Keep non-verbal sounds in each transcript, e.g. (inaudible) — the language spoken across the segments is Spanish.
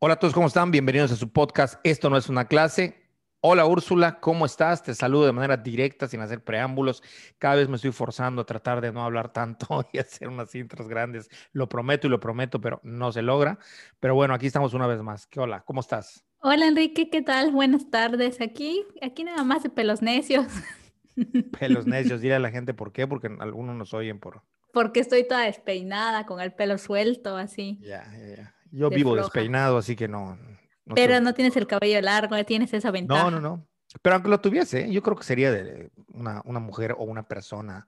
Hola a todos, ¿cómo están? Bienvenidos a su podcast. Esto no es una clase. Hola Úrsula, ¿cómo estás? Te saludo de manera directa, sin hacer preámbulos. Cada vez me estoy forzando a tratar de no hablar tanto (laughs) y hacer unas intros grandes. Lo prometo y lo prometo, pero no se logra. Pero bueno, aquí estamos una vez más. ¿Qué hola? ¿Cómo estás? Hola Enrique, ¿qué tal? Buenas tardes. Aquí, aquí nada más de pelos necios. (laughs) Pelos necios, dile a la gente por qué, porque algunos nos oyen por... Porque estoy toda despeinada, con el pelo suelto, así. Ya, ya, ya. Yo vivo despeinado, así que no. Pero no tienes el cabello largo, tienes esa ventaja. No, no, no. Pero aunque lo tuviese, yo creo que sería de una, una mujer o una persona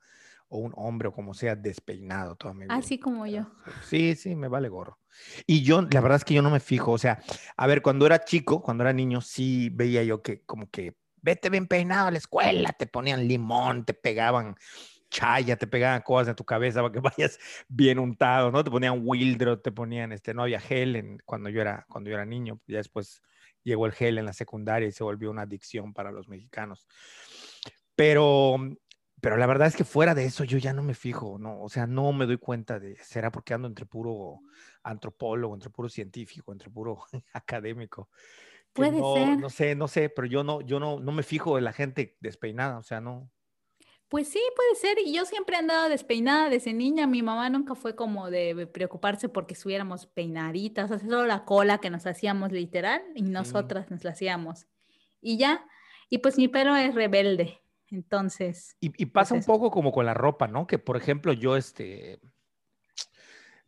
o un hombre o como sea despeinado toda mi vida. Así como yo. Sí, sí, me vale gorro. Y yo, la verdad es que yo no me fijo, o sea, a ver, cuando era chico, cuando era niño, sí veía yo que como que vete bien peinado a la escuela, te ponían limón, te pegaban chaya, te pegaban cosas en tu cabeza para que (laughs) vayas bien untado, ¿no? Te ponían Wildro, te ponían, este, no había gel en, cuando, yo era, cuando yo era niño, ya después llegó el gel en la secundaria y se volvió una adicción para los mexicanos. Pero, pero la verdad es que fuera de eso yo ya no me fijo, ¿no? O sea, no me doy cuenta de, será porque ando entre puro antropólogo, entre puro científico, entre puro (laughs) académico. Puede ser. No sé, no sé, pero yo no, yo no, no me fijo en la gente despeinada, o sea, no. Pues sí, puede ser. Y yo siempre he andado despeinada desde niña. Mi mamá nunca fue como de preocuparse porque estuviéramos peinaditas, o sea, solo la cola que nos hacíamos literal y nosotras nos la hacíamos. Y ya, y pues mi pelo es rebelde. Entonces. Y, y pasa pues un poco como con la ropa, ¿no? Que por ejemplo, yo este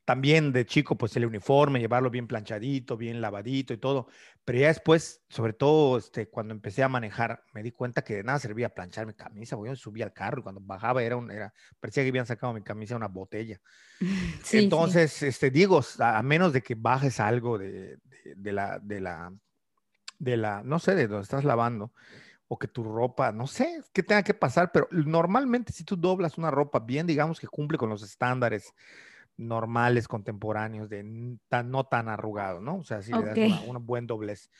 también de chico, pues el uniforme, llevarlo bien planchadito, bien lavadito y todo. Pero ya después, sobre todo este, cuando empecé a manejar, me di cuenta que de nada servía planchar mi camisa. Voy a subir al carro y cuando bajaba era un, era, parecía que habían sacado mi camisa de una botella. (laughs) Entonces, este, digo, a menos de que bajes algo de, de, la, de la, de la, no sé, de donde estás lavando, o que tu ropa, no sé, qué tenga que pasar, pero normalmente si tú doblas una ropa bien, digamos que cumple con los estándares normales, contemporáneos, de tan, no tan arrugado, ¿no? O sea, si le das un buen doblez.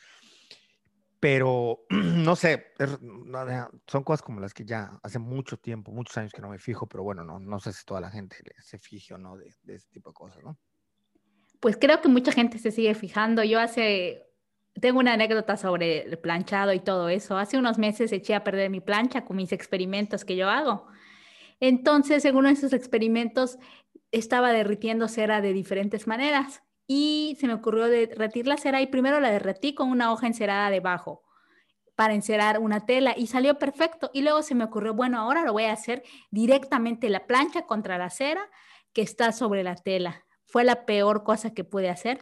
Pero, (clears throat) no sé, son cosas como las que ya hace mucho tiempo, muchos años que no me fijo, pero bueno, no, no sé si toda la gente se fije o no de, de ese tipo de cosas, ¿no? Pues creo que mucha gente se sigue fijando. Yo hace, tengo una anécdota sobre el planchado y todo eso. Hace unos meses eché a perder mi plancha con mis experimentos que yo hago. Entonces, en uno de esos experimentos, estaba derritiendo cera de diferentes maneras y se me ocurrió derretir la cera y primero la derretí con una hoja encerada debajo para encerar una tela y salió perfecto. Y luego se me ocurrió, bueno, ahora lo voy a hacer directamente la plancha contra la cera que está sobre la tela. Fue la peor cosa que pude hacer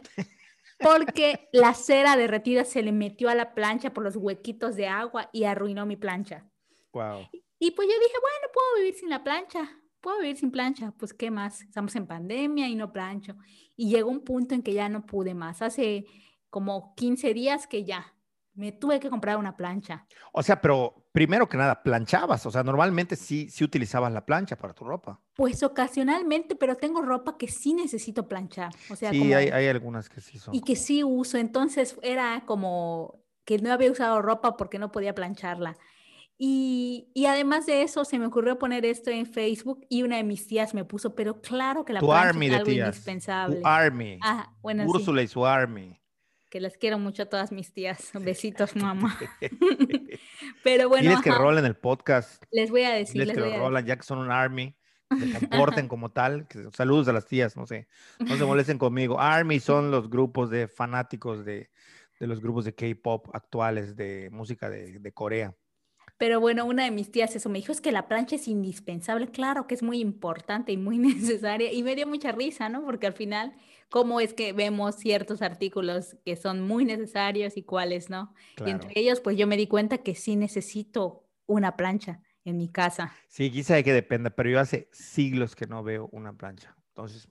porque (laughs) la cera derretida se le metió a la plancha por los huequitos de agua y arruinó mi plancha. Wow. Y pues yo dije, bueno, puedo vivir sin la plancha puedo vivir sin plancha, pues qué más, estamos en pandemia y no plancho. Y llegó un punto en que ya no pude más, hace como 15 días que ya, me tuve que comprar una plancha. O sea, pero primero que nada, planchabas, o sea, normalmente sí, sí utilizabas la plancha para tu ropa. Pues ocasionalmente, pero tengo ropa que sí necesito planchar. O sea, sí, hay, hay, algunas que sí son. Y que sí uso, entonces era como que no había usado ropa porque no podía plancharla. Y, y, además de eso, se me ocurrió poner esto en Facebook y una de mis tías me puso, pero claro que la tu army es algo de indispensable. Tu army. Ah, bueno, Úrsula sí. y su army. Que las quiero mucho a todas mis tías. Besitos, mamá. (laughs) pero bueno. Tienes que rolen el podcast. Les voy a decir. Tienes que lo rolan, ya que son un army. Se (laughs) comporten como tal. Saludos a las tías, no sé. No se molesten conmigo. Army son los grupos de fanáticos de, de los grupos de K-pop actuales de música de, de Corea. Pero bueno, una de mis tías eso me dijo, es que la plancha es indispensable, claro que es muy importante y muy (laughs) necesaria. Y me dio mucha risa, ¿no? Porque al final, ¿cómo es que vemos ciertos artículos que son muy necesarios y cuáles no? Claro. Y entre ellos, pues yo me di cuenta que sí necesito una plancha en mi casa. Sí, quizá de que dependa, pero yo hace siglos que no veo una plancha. Entonces,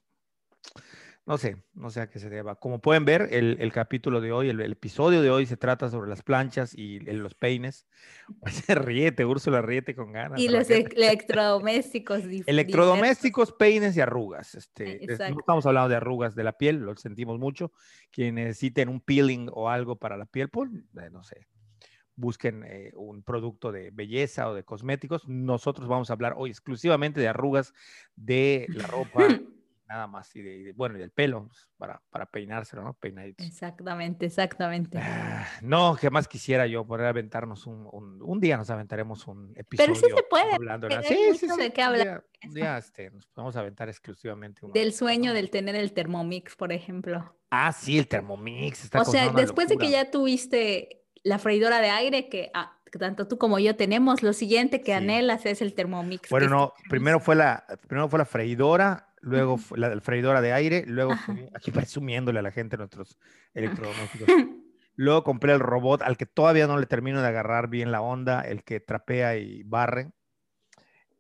no sé, no sé a qué se deba. Como pueden ver, el, el capítulo de hoy, el, el, episodio de hoy se trata sobre las planchas y el, los peines. (laughs) Pues, ríete, Úrsula, ríete con ganas. Y los (laughs) electrodomésticos. electrodomésticos, peines y arrugas. Este, no estamos hablando de arrugas de la piel, lo sentimos mucho. Quien necesiten un peeling o algo para la piel, pues, eh, no sé, busquen eh, un producto de belleza o de cosméticos. Nosotros vamos a hablar hoy exclusivamente de arrugas de la ropa (laughs) nada más. Y, de, bueno, y del pelo, pues, para, para peinárselo, ¿no? Peinaditos. Exactamente, exactamente. Ah, no, ¿qué más quisiera yo poder aventarnos un, un, un, día nos aventaremos un episodio. Pero sí se puede. Hablando de, sí, sí, sí, de qué hablar. Un día, este, nos podemos aventar exclusivamente. Una, del sueño ¿no? del tener el Thermomix, por ejemplo. Ah, sí, el Thermomix. Está o sea, después de que ya tuviste la freidora de aire, que, ah, que tanto tú como yo tenemos, lo siguiente que sí. anhelas es el Thermomix. Bueno, no, primero fue la, primero fue la freidora, luego fue la, la, freidora de aire, luego fue, aquí (laughs) presumiéndole a la gente nuestros electrodomésticos. luego compré el robot al que todavía no le termino de agarrar bien la onda, el que trapea y barre.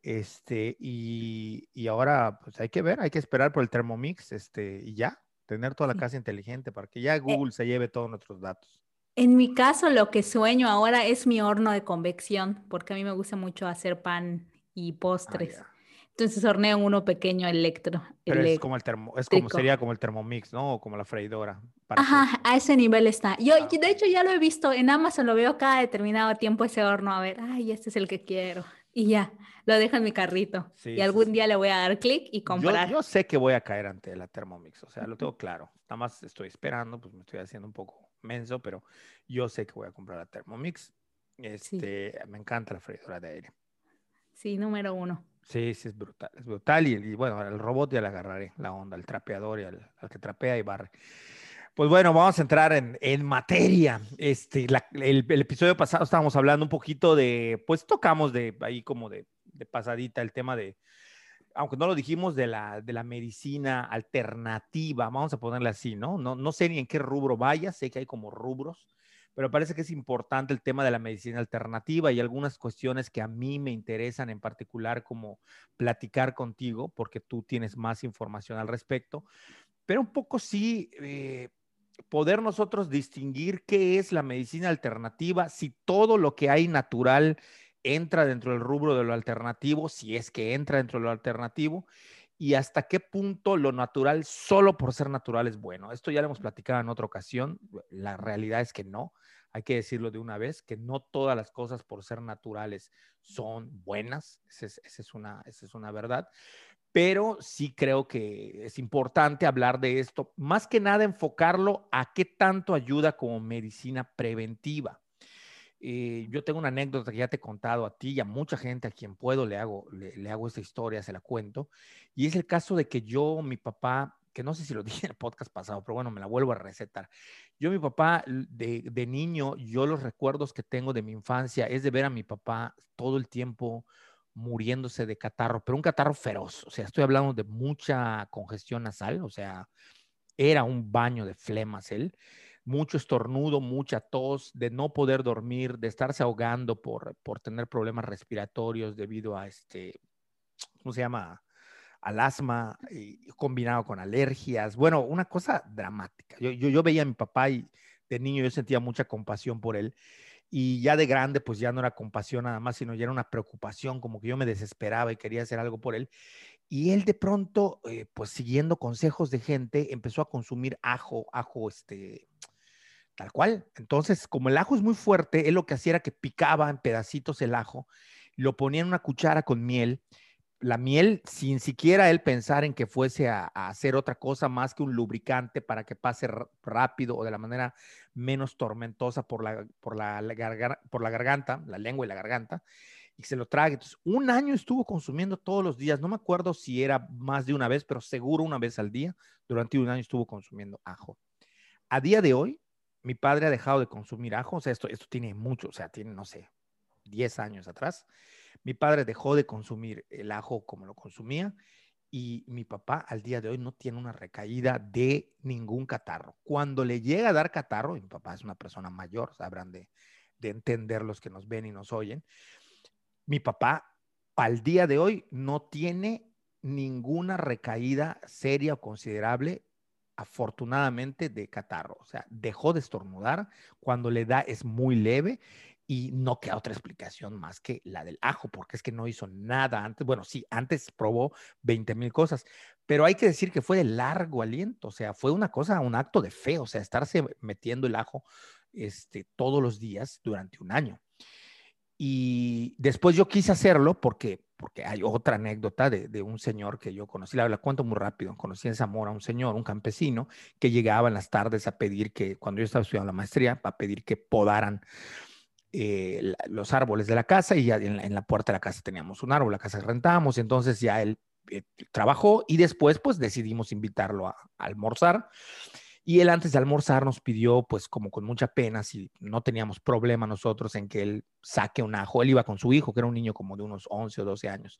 Este, y, y ahora pues hay que ver, hay que esperar por el Thermomix, este, y ya, tener toda la casa inteligente para que ya Google eh, se lleve todos nuestros datos. En mi caso, lo que sueño ahora es mi horno de convección, porque a mí me gusta mucho hacer pan y postres. Ah, Entonces horneo uno pequeño electro. Pero es como el termo, es como sería como el Thermomix, ¿no? O como la freidora. Ajá, que... a ese nivel está. Yo, ah, de hecho, ya lo he visto en Amazon, lo veo cada determinado tiempo ese horno, a ver, ay, este es el que quiero. Y ya, lo dejo en mi carrito. Sí, y algún sí, día sí. le voy a dar clic y comprar. Yo, yo, sé que voy a caer ante la Thermomix, o sea, lo tengo claro. Nada más estoy esperando, pues me estoy haciendo un poco menso, pero yo sé que voy a comprar la Thermomix. Este, me encanta la freidora de aire. Sí, número uno. Sí, sí, es brutal, es brutal. Y, y bueno, el robot ya le agarraré la onda, el trapeador y al, al que trapea y barre. Pues bueno, vamos a entrar en, en materia. Este, la, el, el, episodio pasado estábamos hablando un poquito de, pues tocamos de ahí como de, de pasadita el tema de, aunque no lo dijimos, de la, de la medicina alternativa, vamos a ponerle así, ¿no? ¿no? No sé ni en qué rubro vaya, sé que hay como rubros, pero parece que es importante el tema de la medicina alternativa y algunas cuestiones que a mí me interesan en particular como platicar contigo, porque tú tienes más información al respecto, pero un poco sí... Eh, poder nosotros distinguir qué es la medicina alternativa, si todo lo que hay natural entra dentro del rubro de lo alternativo, si es que entra dentro de lo alternativo, y hasta qué punto lo natural solo por ser natural es bueno. Esto ya lo hemos platicado en otra ocasión, la realidad es que no, hay que decirlo de una vez, que no todas las cosas por ser naturales son buenas, esa es, una, esa es una verdad, pero sí creo que es importante hablar de esto, más que nada enfocarlo a qué tanto ayuda como medicina preventiva. Eh, yo tengo una anécdota que ya te he contado a ti y a mucha gente a quien puedo le hago, le, hago esta historia, se la cuento, y es el caso de que yo, mi papá, que no sé si lo (laughs) dije en el podcast pasado, pero bueno, me la vuelvo a recetar. Yo, mi papá, de, de niño, yo los recuerdos que tengo de mi infancia es de ver a mi papá todo el tiempo muriéndose de catarro, pero un catarro feroz. O sea, estoy hablando de mucha congestión nasal, o sea, era un baño de flemas él, mucho estornudo, mucha tos, de no poder dormir, de estarse ahogando por, por tener problemas respiratorios debido a este, ¿cómo se llama? Al asma, combinado con alergias. Bueno, una cosa dramática. Yo, yo, yo veía a mi papá y de niño yo sentía mucha compasión por él y ya de grande, pues ya no era compasión nada más, sino ya era una preocupación, como que yo me desesperaba y quería hacer algo por él. Y él de pronto, eh, pues siguiendo consejos de gente, empezó a consumir ajo, ajo, este, tal cual. Entonces, como el ajo es muy fuerte, él lo que hacía era que picaba en pedacitos el ajo, lo ponía en una cuchara con miel la miel sin siquiera él pensar en que fuese a, hacer otra cosa más que un lubricante para que pase rápido o de la manera menos tormentosa por la, por la, la, garganta, por la garganta, la lengua y la garganta, y se lo trague. Entonces, un año estuvo consumiendo todos los días, no me acuerdo si era más de una vez, pero seguro una vez al día, durante un año estuvo consumiendo ajo. A día de hoy, mi padre ha dejado de consumir ajo, o sea, esto, esto tiene mucho, o sea, tiene, no sé, 10 años atrás mi padre dejó de consumir el ajo como lo consumía y mi papá al día de hoy no tiene una recaída de ningún catarro. Cuando le llega a dar catarro, y mi papá es una persona mayor, sabrán de, de entender los que nos ven y nos oyen, mi papá al día de hoy no tiene ninguna recaída seria o considerable afortunadamente de catarro, o sea, dejó de estornudar, cuando le da es muy leve y no queda otra explicación más que la del ajo, porque es que no hizo nada antes. Bueno, sí, antes probó 20 mil cosas, pero hay que decir que fue de largo aliento, o sea, fue una cosa, un acto de fe, o sea, estarse metiendo el ajo este, todos los días durante un año. Y después yo quise hacerlo porque porque hay otra anécdota de, un señor que yo conocí, la, la, cuento muy rápido, conocí en Zamora un señor, un campesino, que llegaba en las tardes a pedir que, cuando yo estaba estudiando la maestría, a pedir que podaran eh, los árboles de la casa y ya en la, puerta de la casa teníamos un árbol, la casa que rentábamos, entonces ya él eh, trabajó y después pues decidimos invitarlo a almorzar y él antes de almorzar nos pidió, pues como con mucha pena, si no teníamos problema nosotros en que él saque un ajo. Él iba con su hijo, que era un niño como de unos 11 o 12 años,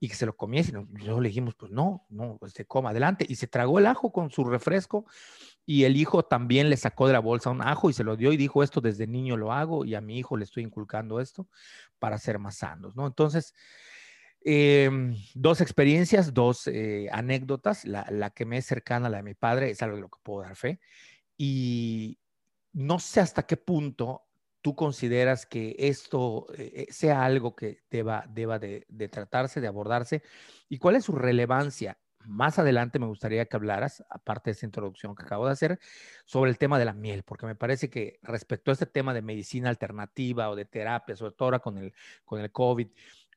y que se lo comiese. Y nosotros le dijimos, pues no, no, pues se coma adelante. Y se tragó el ajo con su refresco. Y el hijo también le sacó de la bolsa un ajo y se lo dio y dijo, esto desde niño lo hago y a mi hijo le estoy inculcando esto para ser más sanos, ¿no? Entonces, Em, dos experiencias, dos eh, anécdotas. La, que me es cercana, la de mi padre, es algo de lo que puedo dar fe. Y no sé hasta qué punto tú consideras que esto eh, eh, sea algo que deba, deba de, tratarse, de abordarse. ¿Y cuál es su relevancia? Más adelante me gustaría que hablaras, aparte de esa introducción que acabo de hacer, sobre el tema de la miel, porque me parece que respecto a este tema de medicina alternativa o de terapia, sobre todo ahora con el, con el COVID,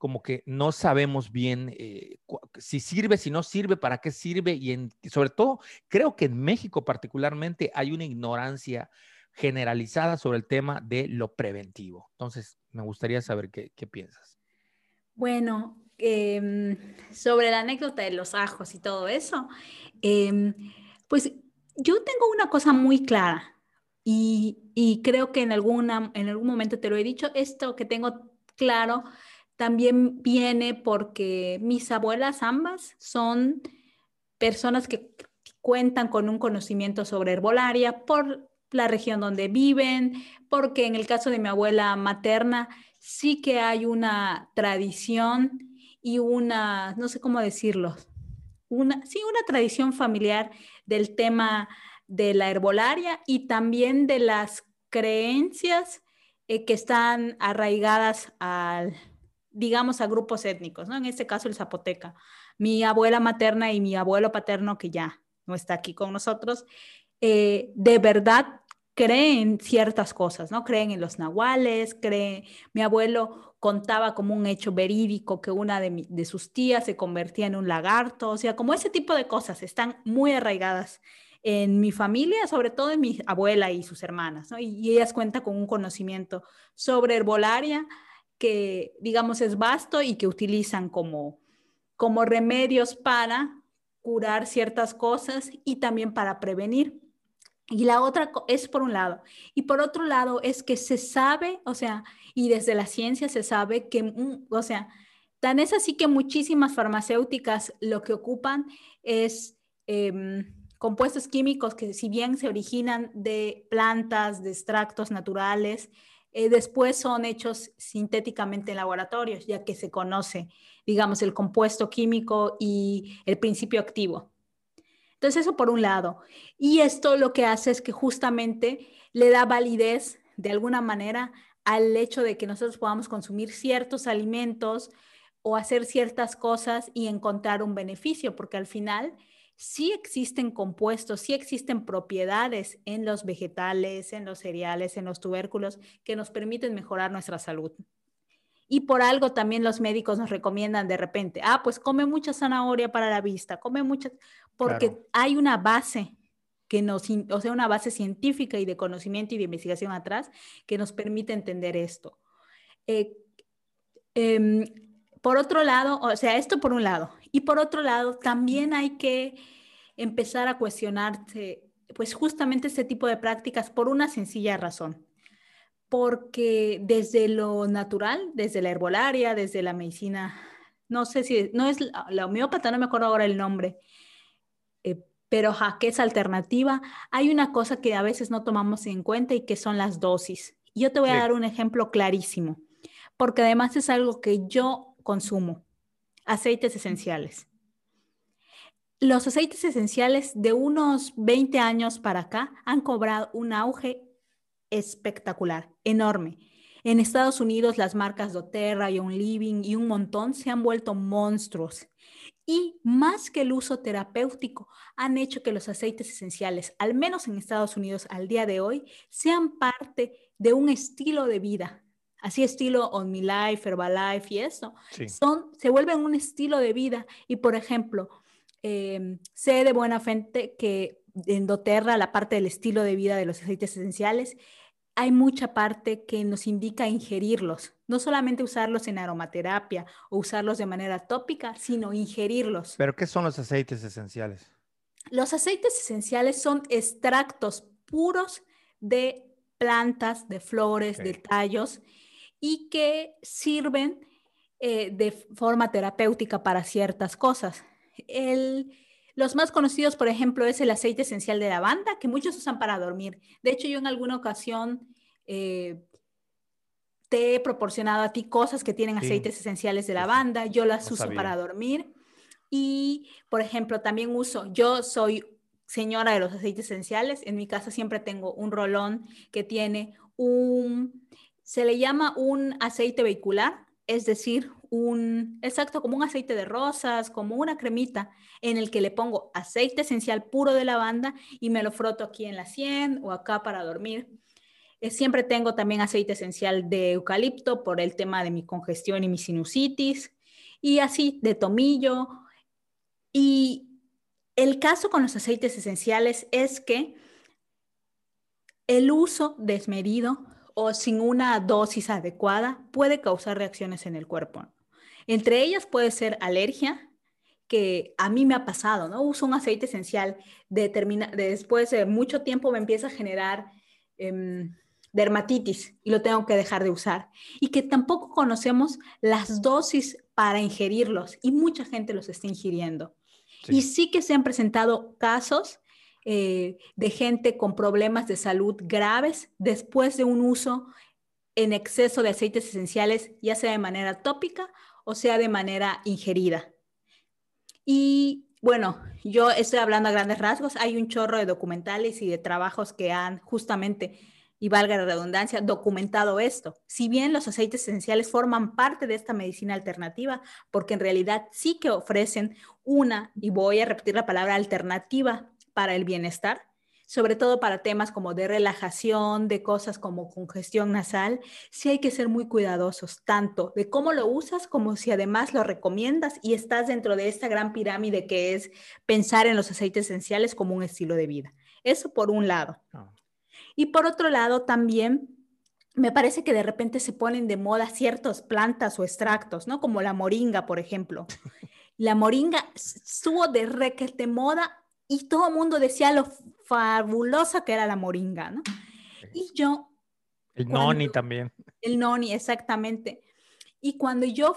como que no sabemos bien eh, si sirve, si no sirve, para qué sirve y sobre todo creo que en México particularmente hay una ignorancia generalizada sobre el tema de lo preventivo. Entonces, me gustaría saber qué, piensas. Bueno, em, sobre la anécdota de los ajos y todo eso, em, pues yo tengo una cosa muy clara y, y creo que en, alguna, en algún momento te lo he dicho, esto que tengo claro también viene porque mis abuelas ambas son personas que cuentan con un conocimiento sobre herbolaria por la región donde viven, porque en el caso de mi abuela materna sí que hay una tradición y una, no sé cómo decirlo, una, sí, una tradición familiar del tema de la herbolaria y también de las creencias eh, que están arraigadas al, digamos, a grupos étnicos, ¿no? En este caso el zapoteca. Mi abuela materna y mi abuelo paterno, que ya no está aquí con nosotros, eh, de verdad creen ciertas cosas, ¿no? Creen en los nahuales, creen, mi abuelo contaba como un hecho verídico que una de, sus tías se convertía en un lagarto, o sea, como ese tipo de cosas están muy arraigadas en mi familia, sobre todo en mi abuela y sus hermanas, y ellas cuentan con un conocimiento sobre herbolaria, que, digamos, es vasto y que utilizan como, como remedios para curar ciertas cosas y también para prevenir. Y la otra es por un lado. Y por otro lado es que se sabe, o sea, y desde la ciencia se sabe que, mm, o sea, tan es así que muchísimas farmacéuticas lo que ocupan es em, compuestos químicos que si bien se originan de plantas, de extractos naturales, eh, después son hechos sintéticamente en laboratorios, ya que se conoce, digamos, el compuesto químico y el principio activo. Entonces, eso por un lado. Y esto lo que hace es que justamente le da validez de alguna manera al hecho de que nosotros podamos consumir ciertos alimentos o hacer ciertas cosas y encontrar un beneficio, porque al final sí existen compuestos, sí existen propiedades en los vegetales, en los cereales, en los tubérculos que nos permiten mejorar nuestra salud. Y por algo también los médicos nos recomiendan de repente, ah, pues come mucha zanahoria para la vista, come mucha, porque hay una base que nos, o sea, una base científica y de conocimiento y de investigación atrás que nos permite entender esto. Eh, em, por otro lado, o sea, esto por un lado. Y por otro lado, también hay que empezar a cuestionarse, pues justamente este tipo de prácticas por una sencilla razón. Porque desde lo natural, desde la herbolaria, desde la medicina, no sé si, no es la, homeópata, no me acuerdo ahora el nombre, eh, pero ja, que es alternativa, hay una cosa que a veces no tomamos en cuenta y que son las dosis. Yo te voy a dar un ejemplo clarísimo, porque además es algo que yo consumo, aceites esenciales. Los aceites esenciales de unos 20 años para acá han cobrado un auge espectacular, enorme. En Estados Unidos las marcas doTERRA y Un Living y un montón se han vuelto monstruos. Y más que el uso terapéutico, han hecho que los aceites esenciales, al menos en Estados Unidos al día de hoy, sean parte de un estilo de vida así estilo On My Life, Herbalife y eso, son, se vuelven un estilo de vida. Y por ejemplo, em, sé de buena fuente que en doTERRA, la parte del estilo de vida de los aceites esenciales, hay mucha parte que nos indica ingerirlos, no solamente usarlos en aromaterapia o usarlos de manera tópica, sino ingerirlos. ¿Pero qué son los aceites esenciales? Los aceites esenciales son extractos puros de plantas, de flores, de tallos y que sirven eh, de forma terapéutica para ciertas cosas. los más conocidos, por ejemplo, es el aceite esencial de lavanda, que muchos usan para dormir. De hecho, yo en alguna ocasión eh, te he proporcionado a ti cosas que tienen aceites esenciales de lavanda, yo las uso para dormir. Y, por ejemplo, también uso, yo soy señora de los aceites esenciales, en mi casa siempre tengo un rolón que tiene un, se le llama un aceite vehicular, es decir, un, exacto, como un aceite de rosas, como una cremita en el que le pongo aceite esencial puro de lavanda y me lo froto aquí en la sien o acá para dormir. Eh, siempre tengo también aceite esencial de eucalipto por el tema de mi congestión y mi sinusitis y así de tomillo. Y el caso con los aceites esenciales es que el uso desmedido o sin una dosis adecuada puede causar reacciones en el cuerpo. Entre ellas puede ser alergia, que a mí me ha pasado, ¿no? Uso un aceite esencial, después de mucho tiempo me empieza a generar em, dermatitis y lo tengo que dejar de usar. Y que tampoco conocemos las dosis para ingerirlos y mucha gente los está ingiriendo. Y sí que se han presentado casos eh, de gente con problemas de salud graves después de un uso en exceso de aceites esenciales, ya sea de manera tópica o sea de manera ingerida. Y bueno, yo estoy hablando a grandes rasgos, hay un chorro de documentales y de trabajos que han justamente y valga la redundancia, documentado esto. Si bien los aceites esenciales forman parte de esta medicina alternativa, porque en realidad sí que ofrecen una, y voy a repetir la palabra alternativa para el bienestar, sobre todo para temas como de relajación, de cosas como congestión nasal, sí hay que ser muy cuidadosos, tanto de cómo lo usas como si además lo recomiendas y estás dentro de esta gran pirámide que es pensar en los aceites esenciales como un estilo de vida. Eso por un lado. Ah. Y por otro lado, también me parece que de repente se ponen de moda ciertas plantas o extractos, ¿no? Como la moringa, por ejemplo. (laughs) La moringa estuvo de requete moda y todo el mundo decía lo fabulosa que era la moringa, ¿no? Y yo... El noni también. El noni, exactamente. Y cuando yo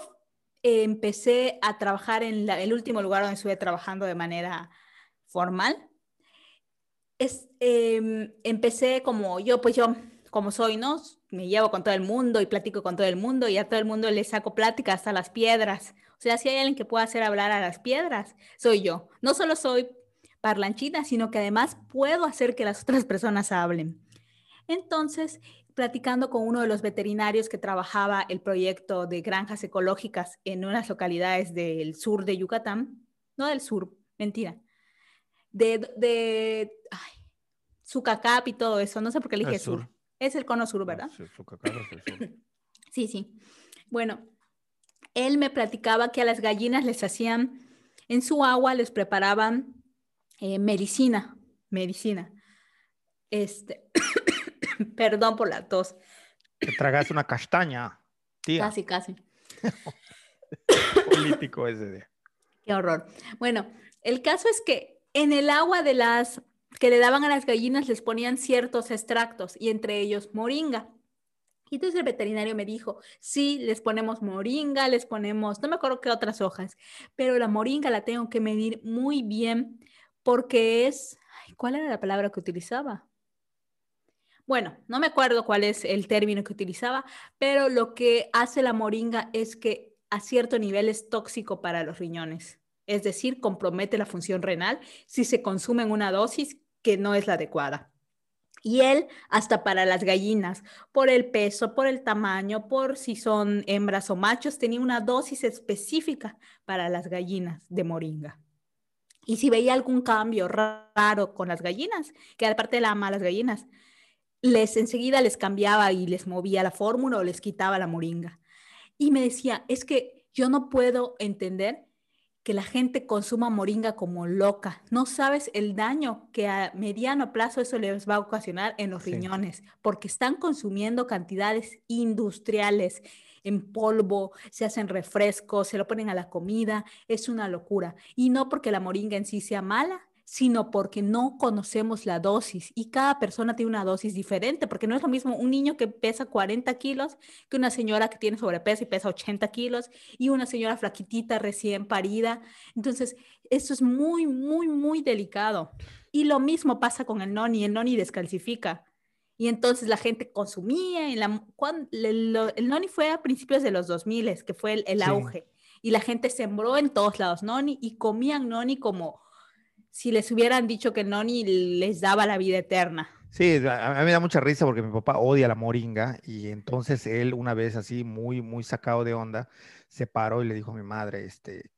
empecé a trabajar en el último lugar donde estuve trabajando de manera formal, es, em, empecé como yo, pues yo, como soy, ¿no? Me llevo con todo el mundo y platico con todo el mundo y a todo el mundo le saco plática hasta las piedras. O sea, si hay alguien que pueda hacer hablar a las piedras, soy yo. No solo soy parlanchita, sino que además puedo hacer que las otras (laughs) personas hablen. Entonces, platicando con uno de los veterinarios que trabajaba el proyecto de granjas ecológicas en unas localidades del sur de Yucatán, no del sur, mentira, de, de Sucacap y todo eso. No sé por qué elige sur. Es el cono sur, ¿verdad? Sí, es el sur. (coughs) sí, sí. Bueno, él me platicaba que a las gallinas les hacían, en su agua les preparaban eh, medicina, medicina. Este, (coughs) perdón por la tos. Te tragas una castaña, tía. Casi, casi. Político ese día. Qué horror. Bueno, el caso es que en el agua de las que le daban a las gallinas les ponían ciertos extractos y entre ellos moringa. Y entonces el veterinario me dijo, sí, les ponemos moringa, les ponemos, no me acuerdo qué otras hojas, pero la moringa la tengo que medir muy bien porque es, ¿cuál era la palabra que utilizaba? Bueno, no me acuerdo cuál es el término que utilizaba, pero lo que hace la moringa es que a cierto nivel es tóxico para los riñones es decir, compromete la función renal si se consume en una dosis que no es la adecuada. Y él, hasta para las gallinas, por el peso, por el tamaño, por si son hembras o machos, tenía una dosis específica para las gallinas de moringa. Y si veía algún cambio raro con las gallinas, que aparte la ama a las gallinas, les enseguida les cambiaba y les movía la fórmula o les quitaba la moringa. Y me decía, es que yo no puedo entender que la gente consuma moringa como loca. No sabes el daño que a mediano plazo eso les va a ocasionar en los riñones, porque están consumiendo cantidades industriales en polvo, se hacen refrescos, se lo ponen a la comida, es una locura. Y no porque la moringa en sí sea mala, sino porque no conocemos la dosis y cada persona tiene una dosis diferente, porque no es lo mismo un niño que pesa 40 kilos que una señora que tiene sobrepeso y pesa 80 kilos y una señora flaquitita recién parida. Entonces, esto es muy, muy, muy delicado. Y lo mismo pasa con el noni, el noni descalcifica. Y entonces la gente consumía, en la, el, noni fue a principios de los 2000, que fue el, auge, y la gente sembró en todos lados noni y comían noni como si les hubieran dicho que Noni les daba la vida eterna. Sí, a mí me da mucha risa porque mi papá odia la moringa y entonces él una vez así muy, muy sacado de onda, se paró y le dijo a mi madre, este,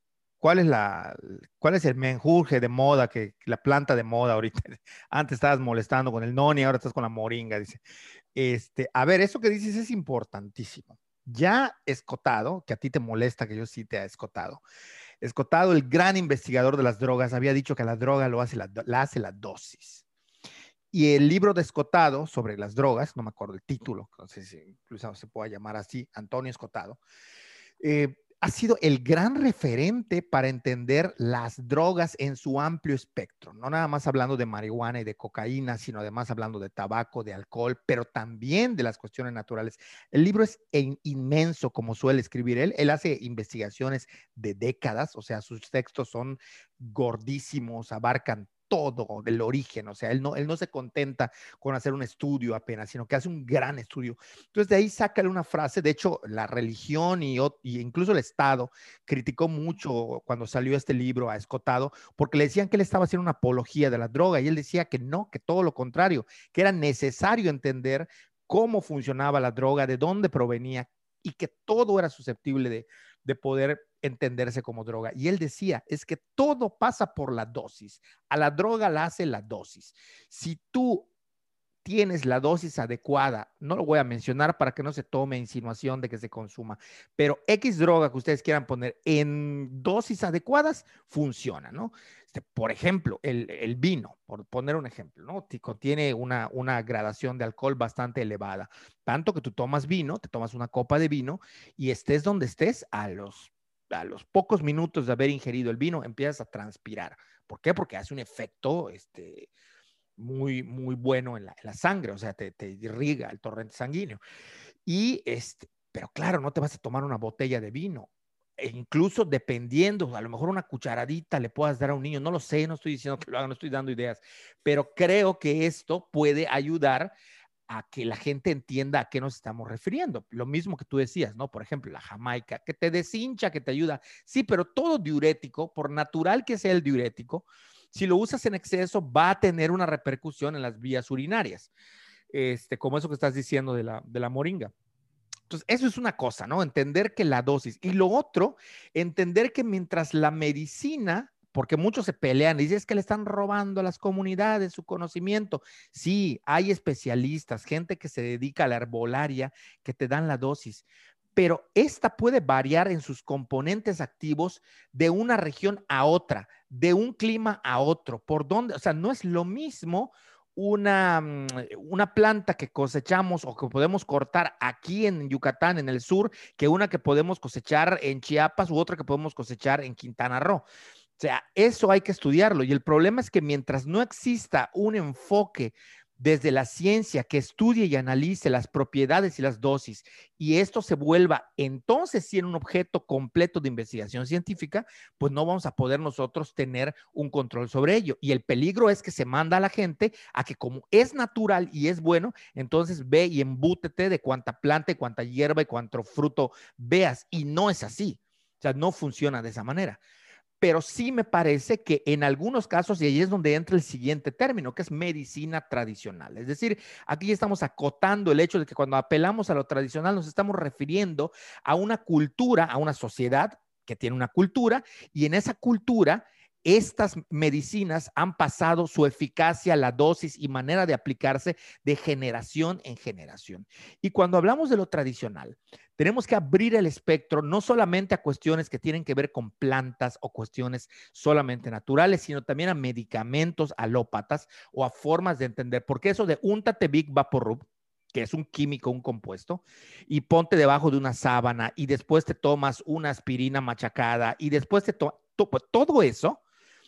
¿cuál es la, cuál es el menjurje de moda, que la planta de moda ahorita? (laughs) Antes estabas molestando con el noni, ahora estás con la moringa, dice. Este, a ver, eso que dices es importantísimo. Ya escotado, que a ti te molesta que yo sí te ha escotado. Escotado, el gran investigador de las drogas, había dicho que la droga lo hace la, hace la dosis. Y el libro de Escotado sobre las drogas, no me acuerdo el título, no sé si incluso se pueda llamar así, Antonio Escotado, eh, ha sido el gran referente para entender las drogas en su amplio espectro, no nada más hablando de marihuana y de cocaína, sino además hablando de tabaco, de alcohol, pero también de las cuestiones naturales. El libro es inmenso, como suele escribir él. Él hace investigaciones de décadas, o sea, sus textos son gordísimos, abarcan todo del origen, o sea, él no, él no se contenta con hacer un estudio apenas, sino que hace un gran estudio. Entonces de ahí sácale una frase, de hecho la religión y, y incluso el Estado criticó mucho cuando salió este libro a Escotado, porque le decían que él estaba haciendo una apología de la droga y él decía que no, que todo lo contrario, que era necesario entender cómo funcionaba la droga, de dónde provenía y que todo era susceptible de, de poder entenderse como droga. Y él decía, es que todo pasa por la dosis. A la droga la hace la dosis. Si tú tienes la dosis adecuada, no lo voy a mencionar para que no se tome insinuación de que se consuma, pero X droga que ustedes quieran poner en dosis adecuadas, funciona, ¿no? Este, por ejemplo, el, vino, por poner un ejemplo, ¿no? Contiene una, una gradación de alcohol bastante elevada, tanto que tú tomas vino, te tomas una copa de vino y estés donde estés, a los a los pocos minutos de haber ingerido el vino, empiezas a transpirar. ¿Por qué? Porque hace un efecto este, muy, muy bueno en la, sangre, o sea, te, irriga el torrente sanguíneo. Y este, pero claro, no te vas a tomar una botella de vino. E incluso dependiendo, a lo mejor una cucharadita le puedas dar a un niño, no lo sé, no estoy diciendo que lo haga, no estoy dando ideas, pero creo que esto puede ayudar a que la gente entienda a qué nos estamos refiriendo. Lo mismo que tú decías, ¿no? Por ejemplo, la jamaica, que te deshincha, que te ayuda. Sí, pero todo diurético, por natural que sea el diurético, si lo usas en exceso, va a tener una repercusión en las vías urinarias, este, como eso que estás diciendo de la, de la moringa. Entonces, eso es una cosa, ¿no? Entender que la dosis. Y lo otro, entender que mientras la medicina porque muchos se pelean y dicen que le están robando a las comunidades su conocimiento. Sí, hay especialistas, gente que se dedica a la herbolaria, que te dan la dosis, pero esta puede variar en sus componentes activos de una región a otra, de un clima a otro, por donde, o sea, no es lo mismo una, mm, una, planta que cosechamos o que podemos cortar aquí en Yucatán, en el sur, que una que podemos cosechar en Chiapas u otra que podemos cosechar en Quintana Roo. O sea, eso hay que estudiarlo. Y el problema es que mientras no exista un enfoque desde la ciencia que estudie y analice las propiedades y las dosis y esto se vuelva entonces sí en un objeto completo de investigación científica, pues no vamos a poder nosotros tener un control sobre ello. Y el peligro es que se manda a la gente a que como es natural y es bueno, entonces ve y embútete de cuánta planta y cuánta hierba y cuánto fruto veas. Y no es así. O sea, no funciona de esa manera pero sí me parece que en algunos casos, y ahí es donde entra el siguiente término, que es medicina tradicional. Es decir, aquí estamos acotando el hecho de que cuando apelamos a lo tradicional nos estamos refiriendo a una cultura, a una sociedad que tiene una cultura, y en esa cultura estas medicinas han pasado su eficacia, la dosis y manera de aplicarse de generación en generación. Y cuando hablamos de lo tradicional, tenemos que abrir el espectro no solamente a cuestiones que tienen que ver con plantas o cuestiones solamente naturales, sino también a medicamentos alópatas o a formas de entender. Porque eso de untate Big Vaporub, que es un químico, un compuesto, y ponte debajo de una sábana y después te tomas una aspirina machacada y después te tomas todo eso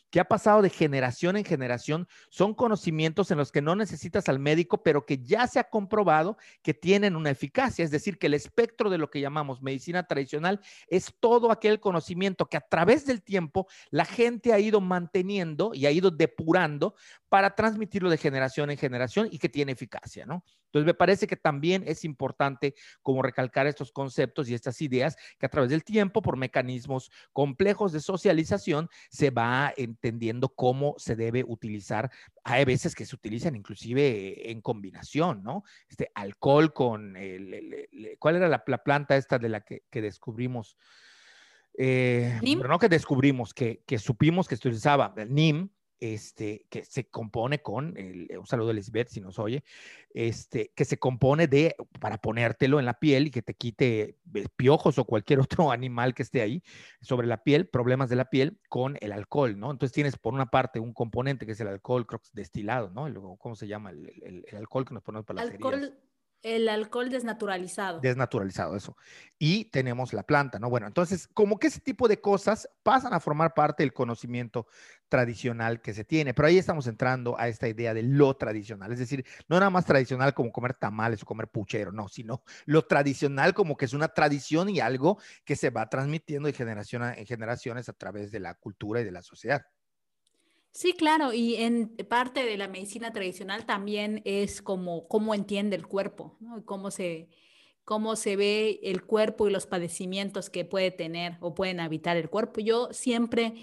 que ha pasado de generación en generación, son conocimientos en los que no necesitas al médico, pero que ya se ha comprobado que tienen una eficacia. Es decir, que el espectro de lo que llamamos medicina tradicional es todo aquel conocimiento que a través del tiempo la gente ha ido manteniendo y ha ido depurando para transmitirlo de generación en generación y que tiene eficacia, ¿no? Entonces, me parece que también es importante como recalcar estos conceptos y estas ideas que a través del tiempo, por mecanismos complejos de socialización, se va entendiendo cómo se debe utilizar. Hay veces que se utilizan inclusive en combinación, ¿no? Este alcohol con, el, ¿cuál era la, planta esta de la que, descubrimos? Eh, pero no que descubrimos, que, que supimos que se utilizaba, el NIM, este, que se compone con, el, un saludo a Elizabeth si nos oye, este, que se compone de, para ponértelo en la piel y que te quite eh, piojos o cualquier (laughs) otro animal que esté ahí sobre la piel, problemas de la piel con el alcohol, ¿no? Entonces tienes por una parte un componente que es el alcohol creo destilado, ¿no? ¿Cómo se llama? El, el, alcohol que nos ponemos para las alcohol, el alcohol desnaturalizado. Desnaturalizado, eso. Y tenemos la planta, ¿no? Bueno, entonces, como que ese tipo de cosas pasan a formar parte del conocimiento tradicional que se tiene, pero ahí estamos entrando a esta idea de lo tradicional, es decir, no nada más tradicional como comer tamales o comer puchero, no, sino lo tradicional como que es una tradición y algo que se va transmitiendo de generación en generaciones a través de la cultura y de la sociedad. Sí, claro, y en parte de la medicina tradicional también es como cómo entiende el cuerpo, ¿no? cómo se, cómo se ve el cuerpo y los padecimientos que puede tener o pueden habitar el cuerpo. Yo siempre,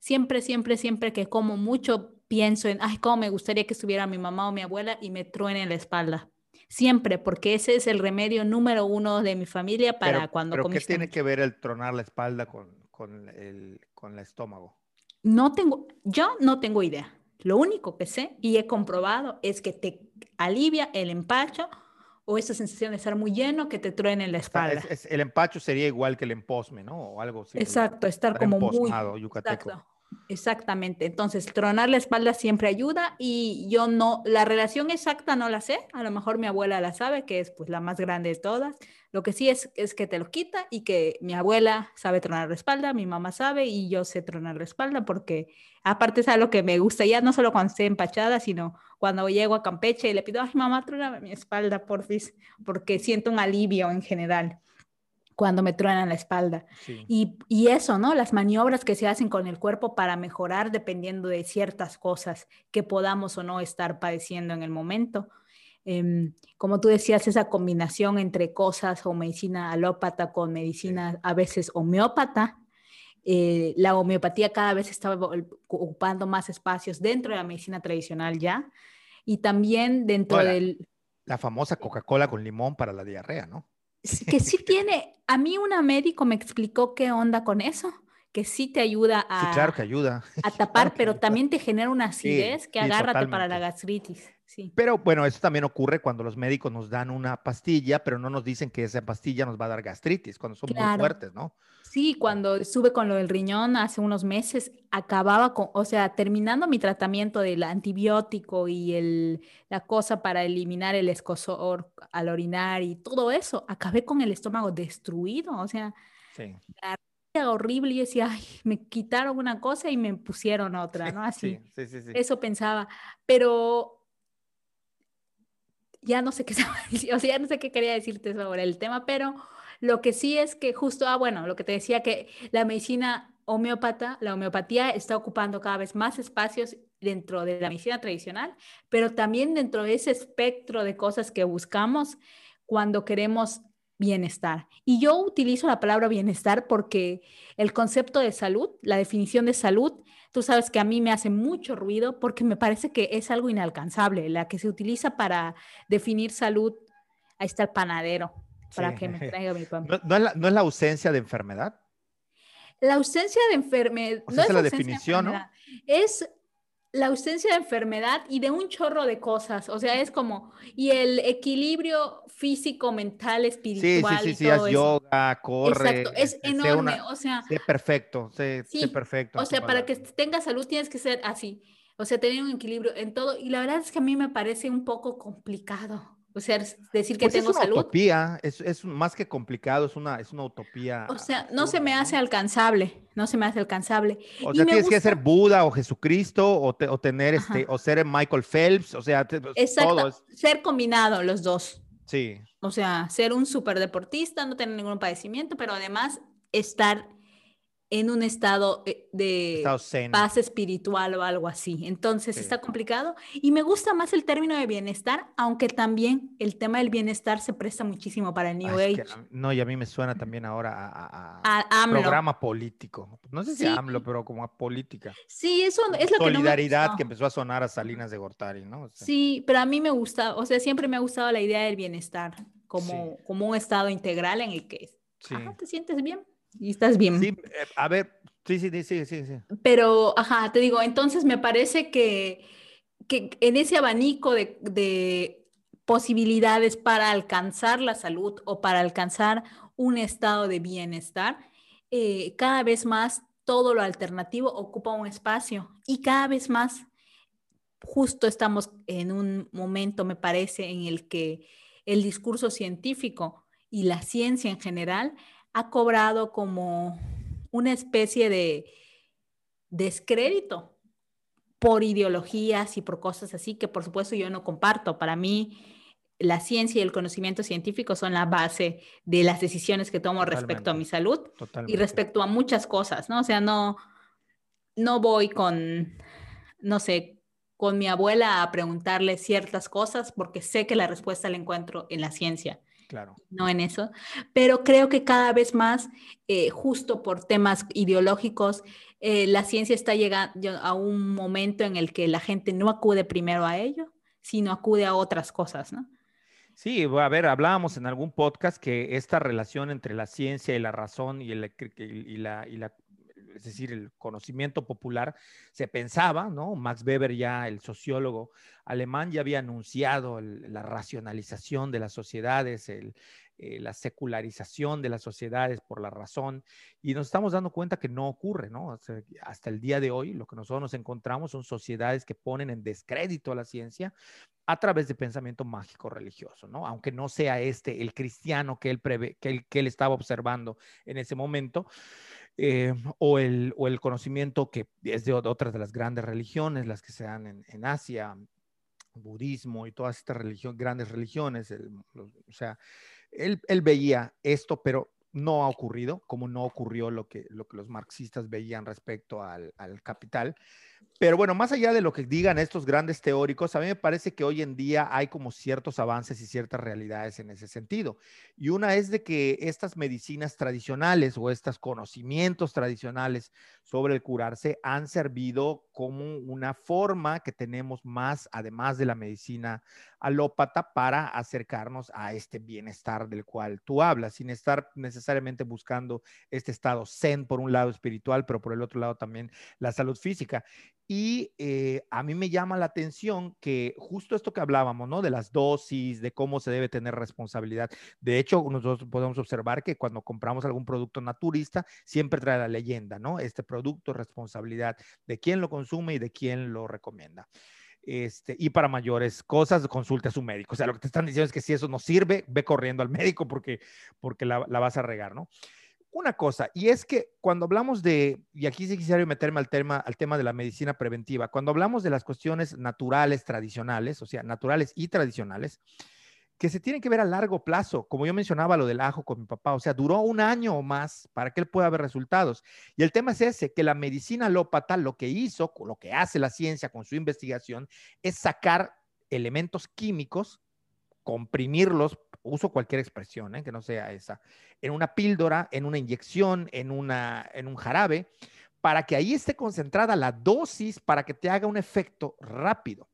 siempre, siempre, siempre que como mucho pienso en, ay, cómo me gustaría que estuviera mi mamá o mi abuela y me truene la espalda. Siempre, porque ese es el remedio número uno de mi familia para cuando ¿Pero qué tiene que ver el tronar la espalda con, con el, con el estómago? No tengo, yo no tengo idea. Lo único que sé y he comprobado es que te alivia el empacho o esa sensación de estar muy lleno que te truene en la espalda. el empacho sería igual que el emposme, ¿no? O algo así. Exacto, estar, como muy... Exacto. Exactamente. Entonces, tronar la espalda siempre ayuda y yo no, la relación exacta no la sé. A lo mejor mi abuela la sabe, que es pues la más grande de todas. Lo que sí es, es que te lo quita y que mi abuela sabe tronar la espalda, mi mamá sabe y yo sé tronar la espalda porque aparte es algo que me gusta ya no solo cuando esté empachada, sino cuando llego a Campeche y le pido, ay mamá, tróname mi espalda, porfis, porque siento un alivio en general cuando me truenan la espalda. Y, y, eso, ¿no? Las maniobras que se hacen con el cuerpo para mejorar dependiendo de ciertas cosas que podamos o no estar padeciendo en el momento. Em, como tú decías, esa combinación entre cosas o medicina alópata con medicina a veces homeópata. Eh, la homeopatía cada vez está ocupando más espacios dentro de la medicina tradicional ya. Y también dentro del... La famosa Coca-Cola con limón para la diarrea, ¿no? que sí (laughs) tiene, a mí una médico me explicó qué onda con eso, que sí te ayuda a, sí, claro que ayuda. a (laughs) tapar, pero también te genera una acidez que agárrate para la gastritis. Sí. Pero bueno, eso también ocurre cuando los médicos nos dan una pastilla, pero no nos dicen que esa pastilla nos va a dar gastritis, cuando son muy fuertes, ¿no? Sí, cuando estuve con lo del riñón hace unos meses, acababa con, o sea, terminando mi tratamiento del antibiótico y el, la cosa para eliminar el escosor al orinar y todo eso, acabé con el estómago destruido, o sea, sí. horrible y decía, ay, me quitaron una cosa y me pusieron otra, ¿no? (laughs) Así, sí, sí, eso pensaba, pero ya no sé qué, (laughs) o sea, ya no sé qué quería decirte sobre el tema, pero lo que sí es que justo, ah, bueno, lo que te decía que la medicina homeópata, la homeopatía está ocupando cada vez más espacios dentro de la medicina tradicional, pero también dentro de ese espectro de cosas que buscamos cuando queremos bienestar. Y yo utilizo la palabra bienestar porque el concepto de salud, la definición de salud, tú sabes que a mí me hace mucho ruido porque me parece que es algo inalcanzable. La que se utiliza para definir salud, ahí está el panadero para que me traiga mi pan. ¿No, es la, ausencia de enfermedad? La ausencia de enfermedad. no es la definición, ¿no? Es la ausencia de enfermedad y de un chorro de cosas. O sea, es como, y el equilibrio físico, mental, espiritual. Sí, sí, sí, sí, yoga, corre. Exacto, es este, enorme. o sea, sé perfecto, sé, perfecto. O sea, para que tengas salud tienes que ser así. O sea, tener un equilibrio en todo. Y la verdad es que a mí me parece un poco complicado. O sea, decir que pues tengo es una salud. Utopía, es, es, más que complicado, es una, es una utopía. O sea, no se me hace alcanzable, no se me hace alcanzable. O sea, tienes que ser Buda o Jesucristo o, o tener este, o ser Michael Phelps, o sea, pues, Exacto. ser combinado los dos. Sí. O sea, ser un deportista, no tener ningún padecimiento, pero además estar en un estado eh, de paz espiritual o algo así. Entonces está complicado y me gusta más el término de bienestar, aunque también el tema del bienestar se presta muchísimo para el New Age. no, y a mí me suena también ahora a, programa político. No sé si AMLO, pero como a política. Sí, eso es lo que Solidaridad que empezó a sonar a Salinas de Gortari, ¿no? sí, pero a mí me gusta, o sea, siempre me ha gustado la idea del bienestar como, como un estado integral en el que te sientes bien y estás bien. Sí, eh, a ver, sí, sí, sí, sí, sí. Pero, ajá, te digo, entonces me parece que, que en ese abanico de, de posibilidades para alcanzar la salud o para alcanzar un estado de bienestar, eh, cada vez más todo lo alternativo ocupa un espacio y cada vez más justo estamos en un momento, me parece, en el que el discurso científico y la ciencia en general ha cobrado como una especie de descrédito por ideologías y por cosas así que por supuesto yo no comparto. Para mí la ciencia y el conocimiento científico son la base de las decisiones que tomo respecto a mi salud y respecto a muchas cosas, ¿no? O sea, no, no voy con, no sé, con mi abuela a preguntarle ciertas cosas porque sé que la respuesta la encuentro en la ciencia. Claro. No en eso. Pero creo que cada vez más, eh, justo por temas ideológicos, eh, la ciencia está llegando a un momento en el que la gente no acude primero a ello, sino acude a otras cosas, ¿no? Sí, a ver, hablábamos en algún podcast que esta relación entre la ciencia y la razón y, la, es decir, el conocimiento popular, se pensaba, ¿no? Max Weber ya, el sociólogo alemán, ya había anunciado la racionalización de las sociedades, el, eh, la secularización de las sociedades por la razón, y nos estamos dando cuenta que no ocurre, ¿no? hasta el día de hoy, lo que nosotros nos encontramos son sociedades que ponen en descrédito a la ciencia a través de pensamiento mágico religioso, ¿no? Aunque no sea este el cristiano que él, prevé, que él, que él estaba observando en ese momento, eh, o, el, o, el, conocimiento que es de otras de las grandes religiones, las que se dan en, en Asia, budismo y todas estas religión, grandes religiones, o sea, él, él, veía esto, pero no ha ocurrido, como no ocurrió lo que, lo que los marxistas veían respecto al, al capital. Pero bueno, más allá de lo que digan estos grandes teóricos, a mí me parece que hoy en día hay como ciertos avances y ciertas realidades en ese sentido. Y una es de que estas medicinas tradicionales o estos conocimientos tradicionales sobre el curarse han servido como una forma que tenemos más, además de la medicina alópata, para acercarnos a este bienestar del cual tú hablas, sin estar necesariamente buscando este estado zen por un lado espiritual, pero por el otro lado también la salud física. Y eh, a mí me llama la atención que justo esto que hablábamos, ¿no? De las dosis, de cómo se debe tener responsabilidad. De hecho, nosotros podemos observar que cuando compramos algún producto naturista, siempre trae la leyenda, ¿no? Este producto, responsabilidad de quién lo consume y de quién lo recomienda. Este, y para mayores cosas, consulte a su médico. O sea, lo que te están diciendo es que si eso no sirve, ve corriendo al (laughs) médico porque, porque la, la vas a regar, ¿no? una cosa, y es que cuando hablamos de, y aquí sí quisiera meterme al tema, al tema de la medicina preventiva, cuando hablamos de las cuestiones naturales, tradicionales, o sea, naturales y tradicionales, que se tienen que ver a largo plazo, como yo mencionaba lo del ajo con mi papá, o sea, duró un año o más para que él pueda ver resultados. Y el tema es ese, que la medicina alópata lo que hizo, lo que hace la ciencia con su investigación, es sacar elementos químicos, comprimirlos, uso cualquier expresión, ¿eh? que no sea esa, en una píldora, en una inyección, en, una, en un jarabe, para que ahí esté concentrada la dosis para que te haga un efecto rápido.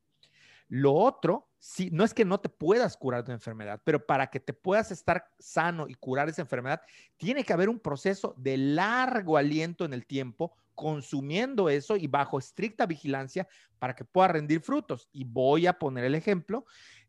Lo otro, sí, no es que no te puedas curar una enfermedad, pero para que te puedas estar sano y curar esa enfermedad, tiene que haber un proceso de largo aliento en el tiempo consumiendo eso y bajo estricta vigilancia para que pueda rendir frutos. Y voy a poner el ejemplo,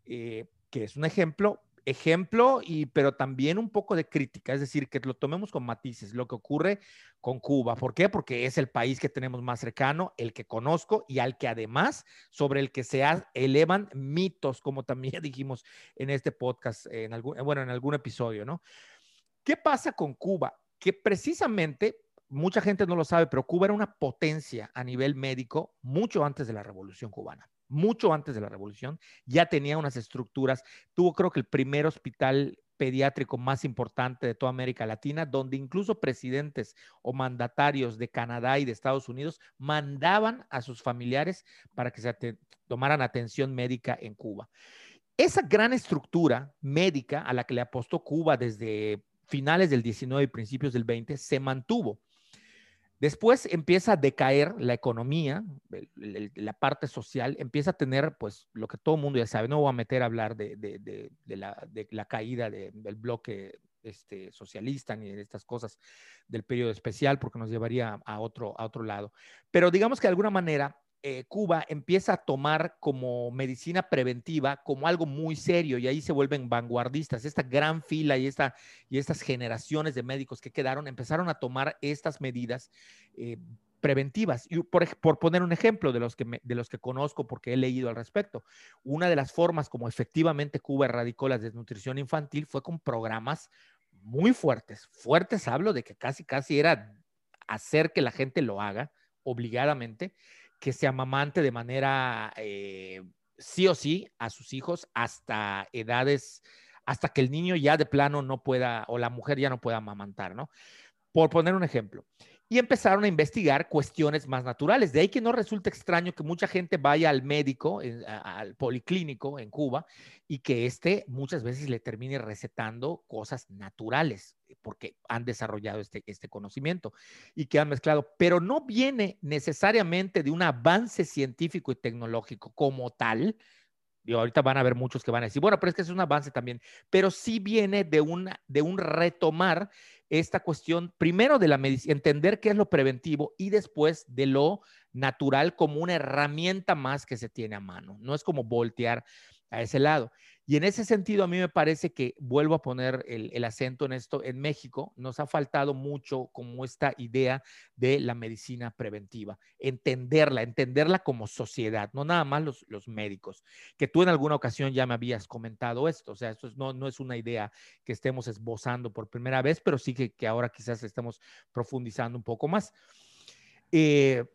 eh, que es un ejemplo ejemplo, y, pero también un poco de crítica, es decir, que lo tomemos con matices, lo que ocurre con Cuba. ¿Por qué? Porque es el país que tenemos más cercano, el que conozco y al que además sobre el que se elevan mitos, como también (laughs) dijimos en este podcast, en algún, bueno, en algún episodio, ¿no? ¿Qué pasa con Cuba? Que precisamente mucha gente no lo sabe, pero Cuba era una potencia a nivel médico mucho antes de la Revolución cubana mucho antes de la revolución, ya tenía unas estructuras, tuvo creo que el primer hospital pediátrico más importante de toda América Latina, donde incluso presidentes o mandatarios de Canadá y de Estados Unidos mandaban a sus familiares para que se tomaran atención médica en Cuba. Esa gran estructura médica a la que le apostó Cuba desde finales del 19 y principios del 20 se mantuvo. Después empieza a decaer la economía, la parte social, empieza a tener, pues, lo que todo el mundo ya sabe. No voy a meter a hablar de, la, caída del bloque este, socialista ni de estas cosas del periodo especial, porque nos llevaría a otro, a otro lado. Pero digamos que de alguna manera eh, Cuba empieza a tomar como medicina preventiva como algo muy serio y ahí se vuelven vanguardistas. Esta gran fila y, esta, y estas generaciones de médicos que quedaron empezaron a tomar estas medidas eh, preventivas. Y por, por, poner un ejemplo de los, que de los que conozco porque he leído al respecto, una de las formas como efectivamente Cuba erradicó la desnutrición infantil fue con programas muy fuertes. Fuertes hablo de que casi, casi era hacer que la gente lo haga obligadamente que se amamante de manera eh, sí o sí a sus hijos hasta edades, hasta que el niño ya de plano no pueda o la mujer ya no pueda amamantar, ¿no? Por poner un ejemplo y empezaron a investigar cuestiones más naturales. De ahí que no resulta extraño que mucha gente vaya al médico, al policlínico en Cuba, y que éste muchas veces le termine recetando cosas naturales, porque han desarrollado este, este conocimiento y que han mezclado, pero no viene necesariamente de un avance científico y tecnológico como tal, y ahorita van a haber muchos que van a decir, bueno, pero es que es un avance también, pero sí viene de, una, de un retomar esta cuestión, primero de la medicina, entender qué es lo preventivo y después de lo natural como una herramienta más que se tiene a mano. No es como voltear a ese lado. Y en ese sentido, a mí me parece que vuelvo a poner el, acento en esto. En México nos ha faltado mucho como esta idea de la medicina preventiva, entenderla, entenderla como sociedad, no nada más los, médicos, que tú en alguna ocasión ya me habías comentado esto. O sea, esto no, es una idea que estemos esbozando por primera vez, pero sí que, ahora quizás estemos profundizando un poco más. Eh,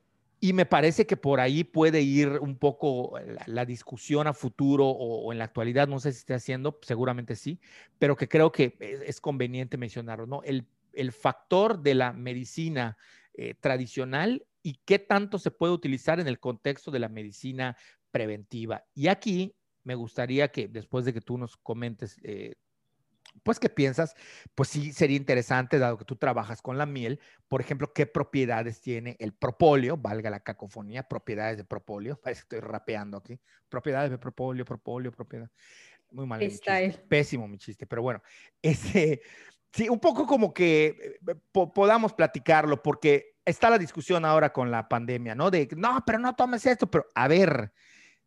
y me parece que por ahí puede ir un poco la, discusión a futuro o, en la actualidad, no sé si esté haciendo, seguramente sí, pero que creo que es, conveniente mencionarlo, ¿no? El, factor de la medicina eh, tradicional y qué tanto se puede utilizar en el contexto de la medicina preventiva. Y aquí me gustaría que después de que tú nos comentes eh, pues, ¿qué piensas? Pues sí, sería interesante, dado que tú trabajas con la miel, por ejemplo, qué propiedades tiene el propóleo, valga la cacofonía, propiedades de propóleo, (laughs) parece que estoy rapeando aquí, propiedades de propóleo, propóleo, propiedad. Muy mal. Pésimo mi chiste, pero bueno, (laughs) ese, sí, un poco como que eh, podamos platicarlo, porque está la discusión ahora con la pandemia, ¿no? De, no, pero no tomes esto, pero a ver,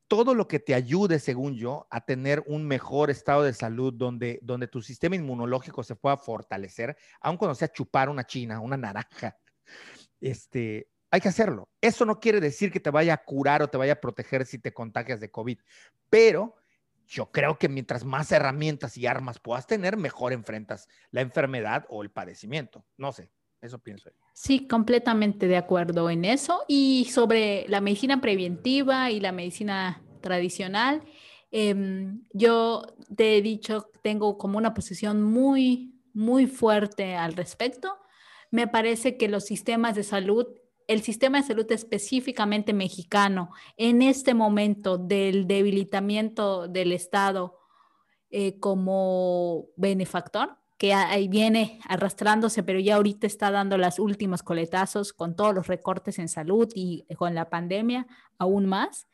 todo lo que te ayude, según yo, a tener un mejor estado de salud, donde, donde tu sistema inmunológico se pueda fortalecer, aun cuando sea chupar una china, una naranja, este, hay que hacerlo. Eso no quiere decir que te vaya a curar o te vaya a proteger si te contagias de COVID, pero yo creo que mientras más herramientas y armas puedas tener, mejor enfrentas la enfermedad o el padecimiento. No sé, eso pienso. Sí, completamente de acuerdo en eso. Y sobre la medicina preventiva y la medicina tradicional, em, yo te he dicho, tengo como una posición muy, muy fuerte al respecto. Me parece que los sistemas de salud, el sistema de salud específicamente mexicano, en este momento del debilitamiento del Estado eh, como benefactor, que ahí viene arrastrándose, pero ya ahorita está dando las últimas coletazos con todos los recortes en salud y con la pandemia aún más.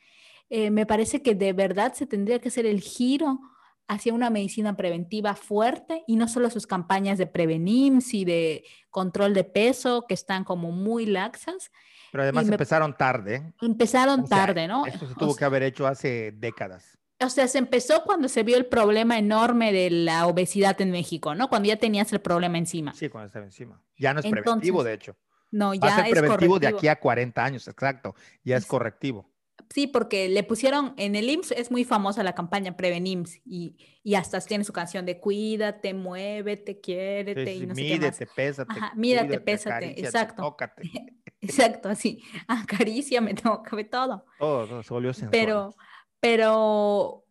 eh, me parece que de verdad se tendría que hacer el giro hacia una medicina preventiva fuerte y no solo sus campañas de prevenims y de control de peso que están como muy laxas. Pero además empezaron tarde. Empezaron tarde, ¿no? Esto se tuvo que haber hecho hace décadas. O sea, se empezó cuando se vio el problema enorme de la obesidad en México, ¿no? Cuando ya tenías el problema encima. Sí, cuando estaba encima. Ya no es preventivo, de hecho. No, ya Va a ser preventivo de aquí a 40 años, exacto. Ya es correctivo. Sí, porque le pusieron en el IMSS, es muy famosa la campaña Prevenims y, y hasta tiene su canción de cuídate, muévete, quiérete y no sé qué más. pésate. Ajá, mírate, pésate, exacto. Tócate. (laughs) exacto, así. Acaríciame, tócame (laughs) todo. Todo, todo se volvió sensual. Pero, pero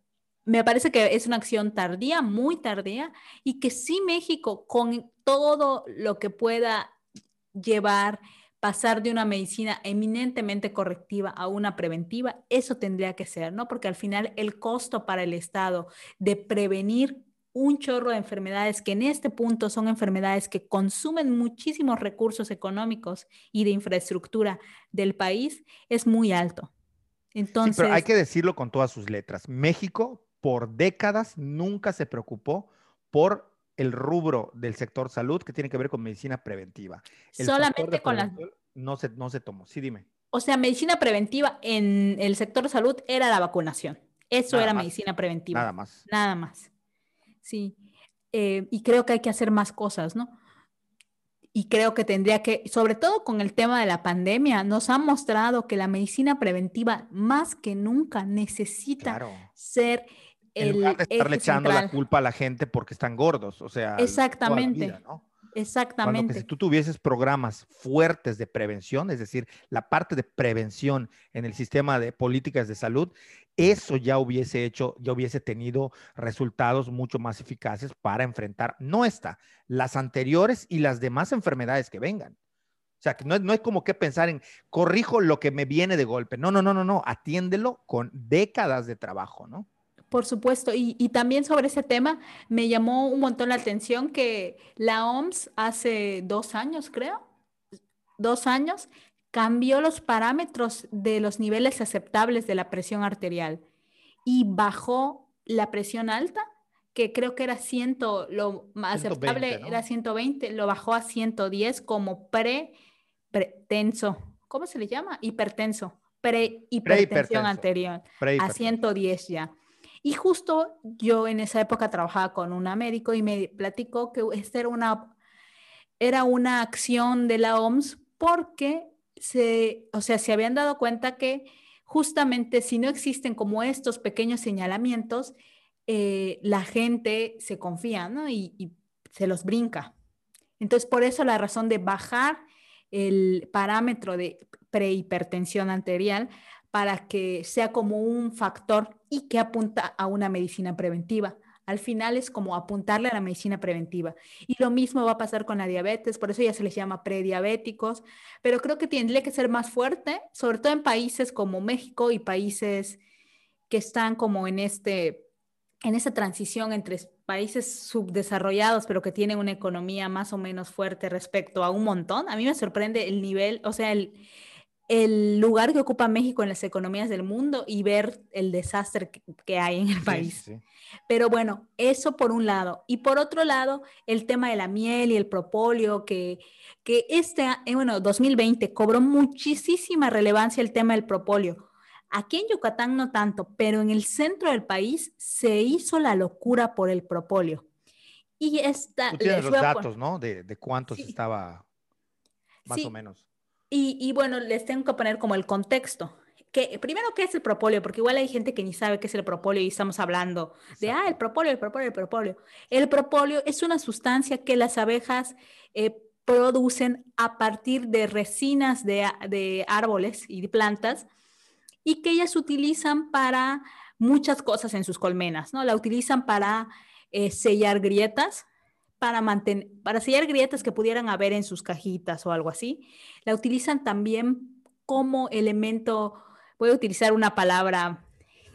me parece que es una acción tardía, muy tardía, y que sí México, con todo lo que pueda llevar pasar de una medicina eminentemente correctiva a una preventiva, eso tendría que ser, ¿no? Porque al final el costo para el Estado de prevenir un chorro de enfermedades que en este punto son enfermedades que consumen muchísimos recursos económicos y de infraestructura del país es muy alto. Entonces, pero hay que decirlo con todas sus letras. México por décadas nunca se preocupó por el rubro del sector salud que tiene que ver con medicina preventiva. Solamente con las... No se, no se tomó, sí dime. O sea, medicina preventiva en el sector salud era la vacunación. Eso era medicina preventiva. Nada más. Nada más. Sí. Eh, y creo que hay que hacer más cosas, ¿no? Y creo que tendría que, sobre todo con el tema de la pandemia, nos ha mostrado que la medicina preventiva más que nunca necesita ser en lugar de estarle echando la culpa a la gente porque están gordos, o sea, exactamente. Exactamente. si tú tuvieses programas fuertes de prevención, es decir, la parte de prevención en el sistema de políticas de salud, eso ya hubiese hecho, ya hubiese tenido resultados mucho más eficaces para enfrentar, no esta, las anteriores y las demás enfermedades que vengan. O sea, que no, no es como que pensar en corrijo lo que me viene de golpe. No, no, no, no, no. Atiéndelo con décadas de trabajo, ¿no? Por supuesto, y, también sobre ese tema me llamó un montón la atención que la OMS hace dos años, creo, dos años, cambió los parámetros de los niveles aceptables de la presión arterial y bajó la presión alta, que creo que era 100, lo más aceptable era 120, lo bajó a 110 como pre, pretenso, ¿cómo se le llama? Hipertenso, pre-hipertensión anterior, a 110 ya. Y justo yo en esa época trabajaba con una médico y me platicó que esta era una, era una acción de la OMS porque se, o sea, se habían dado cuenta que justamente si no existen como estos pequeños señalamientos, eh, la gente se confía ¿no? y, y se los brinca. Entonces, por eso la razón de bajar el parámetro de prehipertensión arterial para que sea como un factor y que apunta a una medicina preventiva. Al final es como apuntarle a la medicina preventiva. Y lo mismo va a pasar con la diabetes, por eso ya se les llama prediabéticos, pero creo que tendría que ser más fuerte, sobre todo en países como México y países que están como en este en esa transición entre países subdesarrollados, pero que tienen una economía más o menos fuerte respecto a un montón. A mí me sorprende el nivel, o sea, el, el lugar que ocupa México en las economías del mundo y ver el desastre que, hay en el país. Pero bueno, eso por un lado. Y por otro lado, el tema de la miel y el propóleo, que, que este, eh, bueno, 2020 cobró muchísima relevancia el tema del propóleo. Aquí en Yucatán no tanto, pero en el centro del país se hizo la locura por el propóleo. Y esta... Tú tienes los datos, ¿no? De, de cuántos estaba más o menos. Y, bueno, les tengo que poner como el contexto. Que, primero, ¿qué es el propóleo? Porque igual hay gente que ni sabe qué es el propóleo y estamos hablando de, ah, el propóleo, el propóleo, el propóleo. El propóleo es una sustancia que las abejas eh, producen a partir de resinas de, de, árboles y de plantas y que ellas utilizan para muchas cosas en sus colmenas, ¿no? La utilizan para eh, sellar grietas, para, mantener, para sellar grietas que pudieran haber en sus cajitas o algo así. La utilizan también como elemento, voy a utilizar una palabra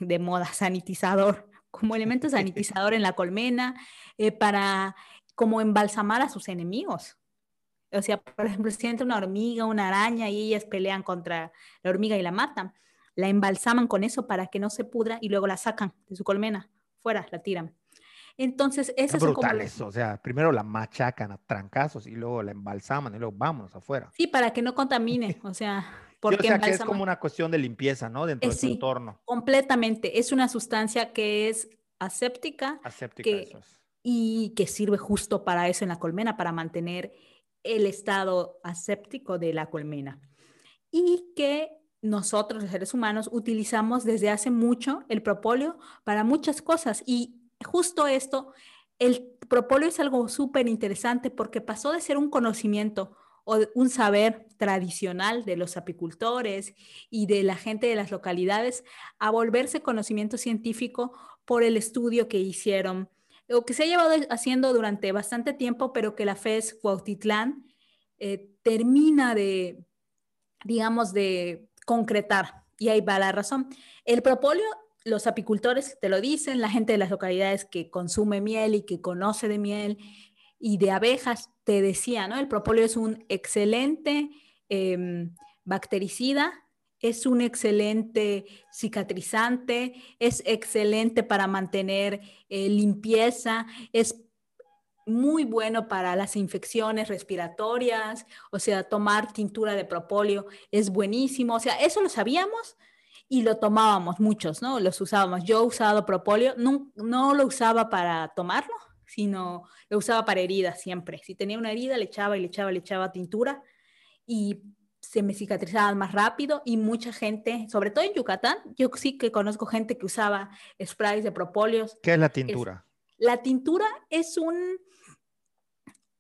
de moda, (laughs) sanitizador, como elemento (laughs) sanitizador en la colmena, eh, para como embalsamar a sus enemigos. O sea, por ejemplo, si entra una hormiga, una araña y ellas pelean contra la hormiga y la matan. la embalsaman con eso para que no se pudra y luego la sacan de su colmena, fuera, la tiran. Entonces, ese es brutal eso. O sea, primero la machacan a trancazos y luego la embalsaman y luego vámonos afuera. Sí, para que no contamine. (laughs) O sea, porque o sea, que es como una cuestión de limpieza, ¿no? Dentro de su entorno. Completamente. Es una sustancia que es aséptica. Aséptica, eso es. Y que sirve justo para eso en la colmena, para mantener el estado aséptico de la colmena. Y que nosotros, los seres humanos, utilizamos desde hace mucho el propóleo para muchas cosas. Y justo esto, el propóleo es algo súper interesante porque pasó de ser un conocimiento o un saber tradicional de los apicultores y de la gente de las localidades a volverse conocimiento científico por el estudio que hicieron o que se ha llevado haciendo durante bastante tiempo, pero que la FES Cuautitlán eh, termina de, digamos, de concretar. Y ahí va la razón. El propóleo los apicultores te lo dicen, la gente de las localidades que consume miel y que conoce de miel y de abejas, te decía, ¿no? El propóleo es un excelente em, bactericida, es un excelente cicatrizante, es excelente para mantener eh, limpieza, es muy bueno para las infecciones respiratorias, o sea, tomar tintura de propóleo es buenísimo, o sea, eso lo sabíamos, y lo tomábamos muchos, ¿no? Los usábamos. Yo he usado propóleo, no, no lo usaba para tomarlo, sino lo usaba para heridas siempre. Si tenía una herida, le echaba y le echaba, le echaba tintura y se me cicatrizaba más rápido y mucha gente, sobre todo en Yucatán, yo sí que conozco gente que usaba sprays de propóleos. ¿Qué es la tintura? la tintura es un,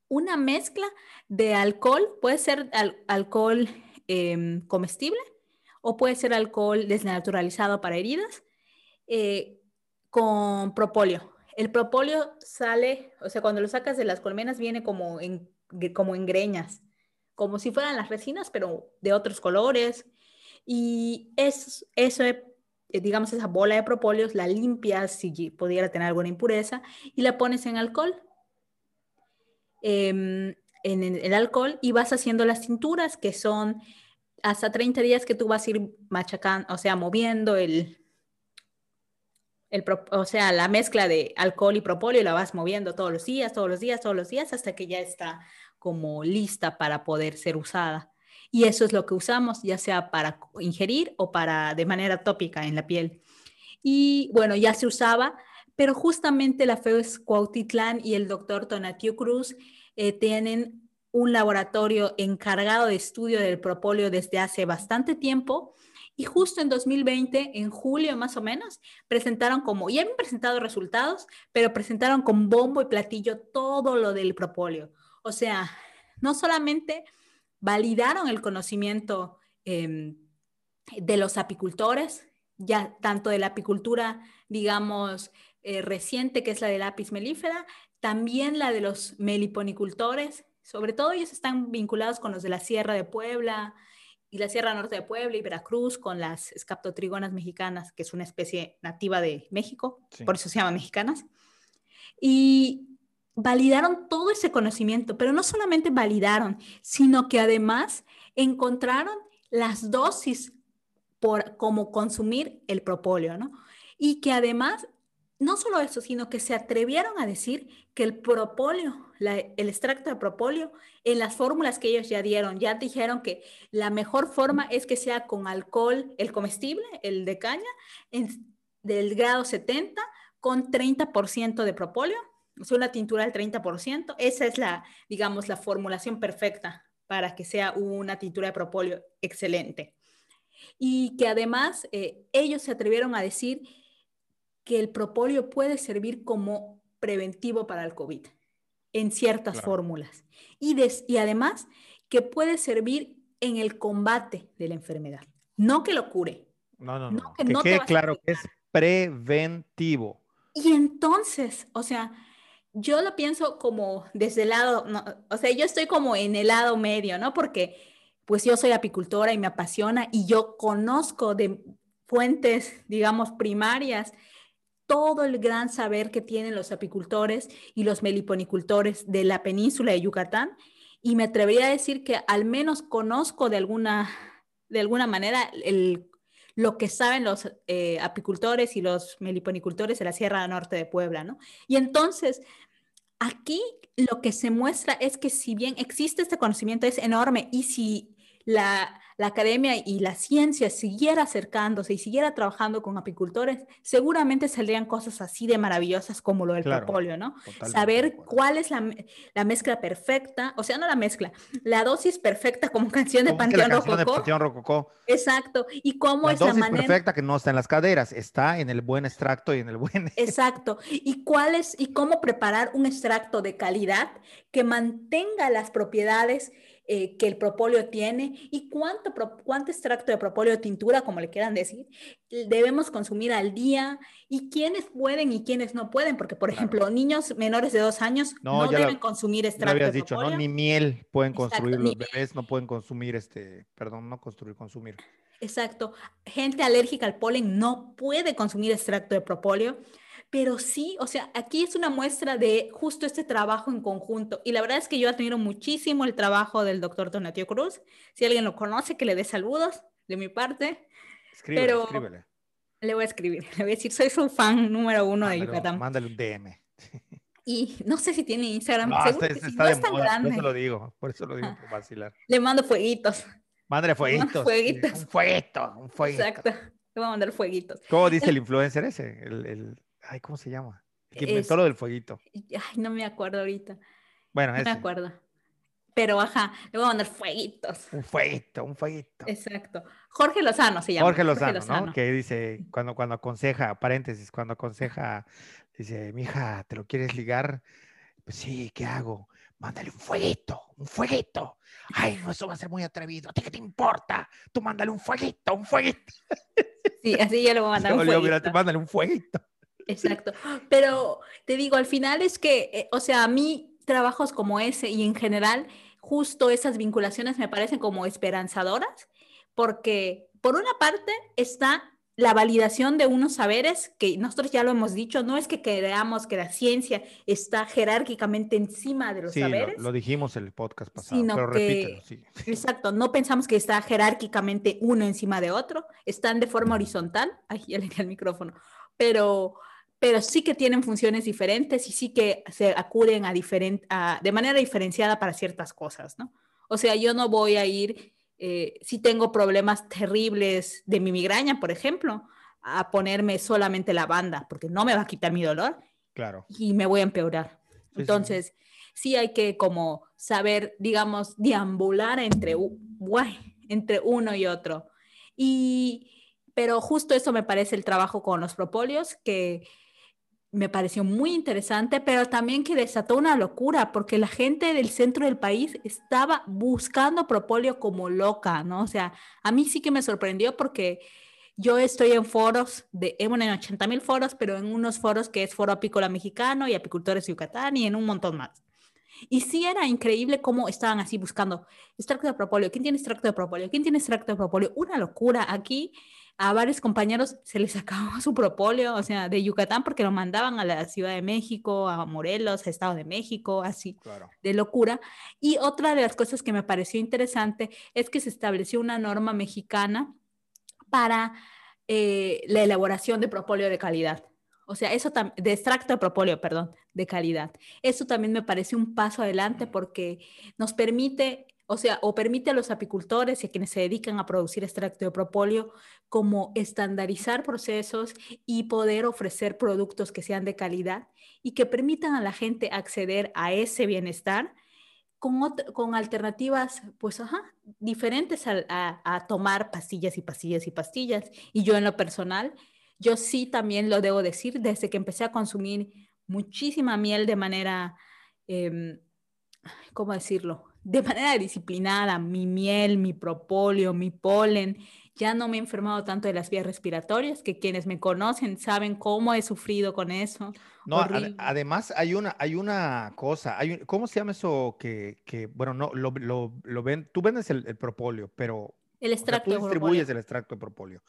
una mezcla de alcohol, puede ser alcohol em, comestible o puede ser alcohol desnaturalizado para heridas eh, con propóleo. El propóleo sale, o sea, cuando lo sacas de las colmenas viene como en, como en greñas, como si fueran las resinas, pero de otros colores. Y es, eso, eh, digamos, esa bola de propóleos la limpias si pudiera tener alguna impureza y la pones en alcohol. Em, en el alcohol y vas haciendo las cinturas que son hasta 30 días que tú vas a ir machacando, o sea, moviendo el, el, o sea, la mezcla de alcohol y propóleo la vas moviendo todos los días, todos los días, todos los días, hasta que ya está como lista para poder ser usada. Y eso es lo que usamos, ya sea para ingerir o para de manera tópica en la piel. Y bueno, ya se usaba, pero justamente la FEUS Cuautitlán y el doctor Tonatiu Cruz eh, tienen un laboratorio encargado de estudio del propóleo desde hace bastante tiempo y justo en 2020, en julio más o menos, presentaron como, ya habían presentado resultados, pero presentaron con bombo y platillo todo lo del propóleo. O sea, no solamente validaron el conocimiento em, de los apicultores, ya tanto de la apicultura, digamos, eh, reciente, que es la del lápiz melífera, también la de los meliponicultores, sobre todo ellos están vinculados con los de la Sierra de Puebla y la Sierra Norte de Puebla y Veracruz, con las escaptotrigonas mexicanas, que es una especie nativa de México, por eso se llaman mexicanas. Y validaron todo ese conocimiento, pero no solamente validaron, sino que además encontraron las dosis por cómo consumir el propóleo, ¿no? Y que además no solo eso, sino que se atrevieron a decir que el propóleo, el extracto de propóleo, en las fórmulas que ellos ya dieron, ya dijeron que la mejor forma es que sea con alcohol, el comestible, el de caña, del grado 70, con 30% de propóleo, o sea, una tintura del 30%. Esa es la, digamos, la formulación perfecta para que sea una tintura de propóleo excelente. Y que además eh, ellos se atrevieron a decir que el propóleo puede servir como preventivo para el COVID en ciertas fórmulas. Y, y además que puede servir en el combate de la enfermedad. No que lo cure. No, no, no. Que, quede claro que es preventivo. Y entonces, o sea, yo lo pienso como desde el lado, o sea, yo estoy como en el lado medio, ¿no? Porque pues yo soy apicultora y me apasiona y yo conozco de fuentes, digamos, primarias todo el gran saber que tienen los apicultores y los meliponicultores de la península de Yucatán y me atrevería a decir que al menos conozco de alguna, de alguna manera lo que saben los eh, apicultores y los meliponicultores de la Sierra Norte de Puebla, ¿no? Y entonces, aquí lo que se muestra es que si bien existe este conocimiento es enorme y si la, academia y la ciencia siguiera acercándose y siguiera trabajando con apicultores, seguramente saldrían cosas así de maravillosas como lo del propóleo, ¿no? Saber cuál es la, mezcla perfecta, o sea, no la mezcla, la dosis perfecta como (laughs) canción de Panteón Rococó. Exacto. Y cómo es la manera. perfecta que no está en las caderas, está en el buen extracto y en el buen. (laughs) Exacto. Y cuál es, y cómo preparar un extracto de calidad que mantenga las propiedades eh, que el propóleo tiene y cuánto, cuánto extracto de propóleo tintura, como le quieran decir, debemos consumir al día y quiénes pueden y quiénes no pueden, porque por ejemplo, niños menores de dos años no, deben consumir extracto habías de dicho, ¿no? Ni miel pueden construir, los bebés no pueden consumir este, perdón, no construir, consumir. Exacto. Gente alérgica al polen no puede consumir extracto de propóleo pero sí, o sea, aquí es una muestra de justo este trabajo en conjunto. Y la verdad es que yo admiro muchísimo el trabajo del doctor Donatio Cruz. Si alguien lo conoce, que le dé saludos de mi parte. Escríbele, pero escríbele. Le voy a escribir, le voy a decir, soy su fan número uno de Yucatán. Mándale un DM. Y no sé si tiene Instagram. No, está, no es tan grande. Por eso lo digo, por eso lo digo, por vacilar. Le mando fueguitos. Mándale fueguitos. fueguitos. Un fueguito, un fueguito. Exacto. Le voy a mandar fueguitos. ¿Cómo dice el influencer ese? el, el Ay, ¿cómo se llama? El que inventó lo del fueguito. Ay, no me acuerdo ahorita. Bueno, no me acuerdo. Pero ajá, le voy a mandar fueguitos. Un fueguito, un fueguito. Exacto. Jorge Lozano se llama. Jorge Lozano, ¿no? Que dice, cuando, cuando aconseja, paréntesis, cuando aconseja, dice, mija, ¿te lo quieres ligar? Pues sí, ¿qué hago? Mándale un fueguito, un fueguito. Ay, no, eso va a ser muy atrevido. ¿A ti qué te importa? Tú mándale un fueguito, un fueguito. Sí, así ya le voy a (laughs) mandar un fueguito. Mira, te mándale un fueguito. Exacto. Pero te digo, al final es que, eh, o sea, a mí trabajos como ese y en general, justo esas vinculaciones me parecen como esperanzadoras, porque por una parte está la validación de unos saberes que nosotros ya lo hemos dicho, no es que creamos que la ciencia está jerárquicamente encima de los saberes. Lo, lo dijimos en el podcast pasado, pero repítelo, sí. (laughs) Exacto, no pensamos que está jerárquicamente uno encima de otro, están de forma horizontal. Ay, ya le di el micrófono, pero pero sí que tienen funciones diferentes y sí que se acuden a, de manera diferenciada para ciertas cosas, ¿no? O sea, yo no voy a ir, eh, si tengo problemas terribles de mi migraña, por ejemplo, a ponerme solamente la banda, porque no me va a quitar mi dolor. Claro. Y me voy a empeorar. Entonces, sí. hay que como saber, digamos, deambular entre, entre uno y otro. Y, pero justo eso me parece el trabajo con los propóleos, que me pareció muy interesante, pero también que desató una locura, porque la gente del centro del país estaba buscando propóleo como loca, ¿no? O sea, a mí sí que me sorprendió porque yo estoy en foros, de, en 80 mil foros, pero en unos foros que es Foro Apícola Mexicano y Apicultores de Yucatán y en un montón más. Y sí era increíble cómo estaban así buscando extracto de propóleo. ¿Quién tiene extracto de propóleo? ¿Quién tiene extracto de propóleo? Una locura. Aquí a varios compañeros se les (laughs) acabó su propóleo, o sea, de Yucatán, porque lo mandaban a la Ciudad de México, a Morelos, a Estado de México, así, de locura. Y otra de las cosas que me pareció interesante es que se estableció una norma mexicana para eh, la elaboración de propóleo de calidad. O sea, eso de extracto de propóleo, perdón, de calidad. Eso también me parece un paso adelante porque nos permite o sea, o permite a los apicultores y a quienes se dedican a producir extracto de propóleo como estandarizar procesos y poder ofrecer productos que sean de calidad y que permitan a la gente acceder a ese bienestar con, con alternativas, pues, ajá, diferentes a, tomar pastillas y pastillas y pastillas. Y yo en lo personal, yo sí también lo debo decir, desde que empecé a consumir muchísima miel de manera, eh, ¿cómo decirlo? De manera disciplinada, mi miel, mi propóleo, mi polen. Ya no me he enfermado tanto de las vías respiratorias, que quienes me conocen saben cómo he sufrido con eso. No, además hay una, hay una cosa, hay ¿cómo se llama eso que, que bueno, no, lo, lo, lo ven, tú vendes el, propóleo, pero el extracto. tú distribuyes el extracto de propóleo.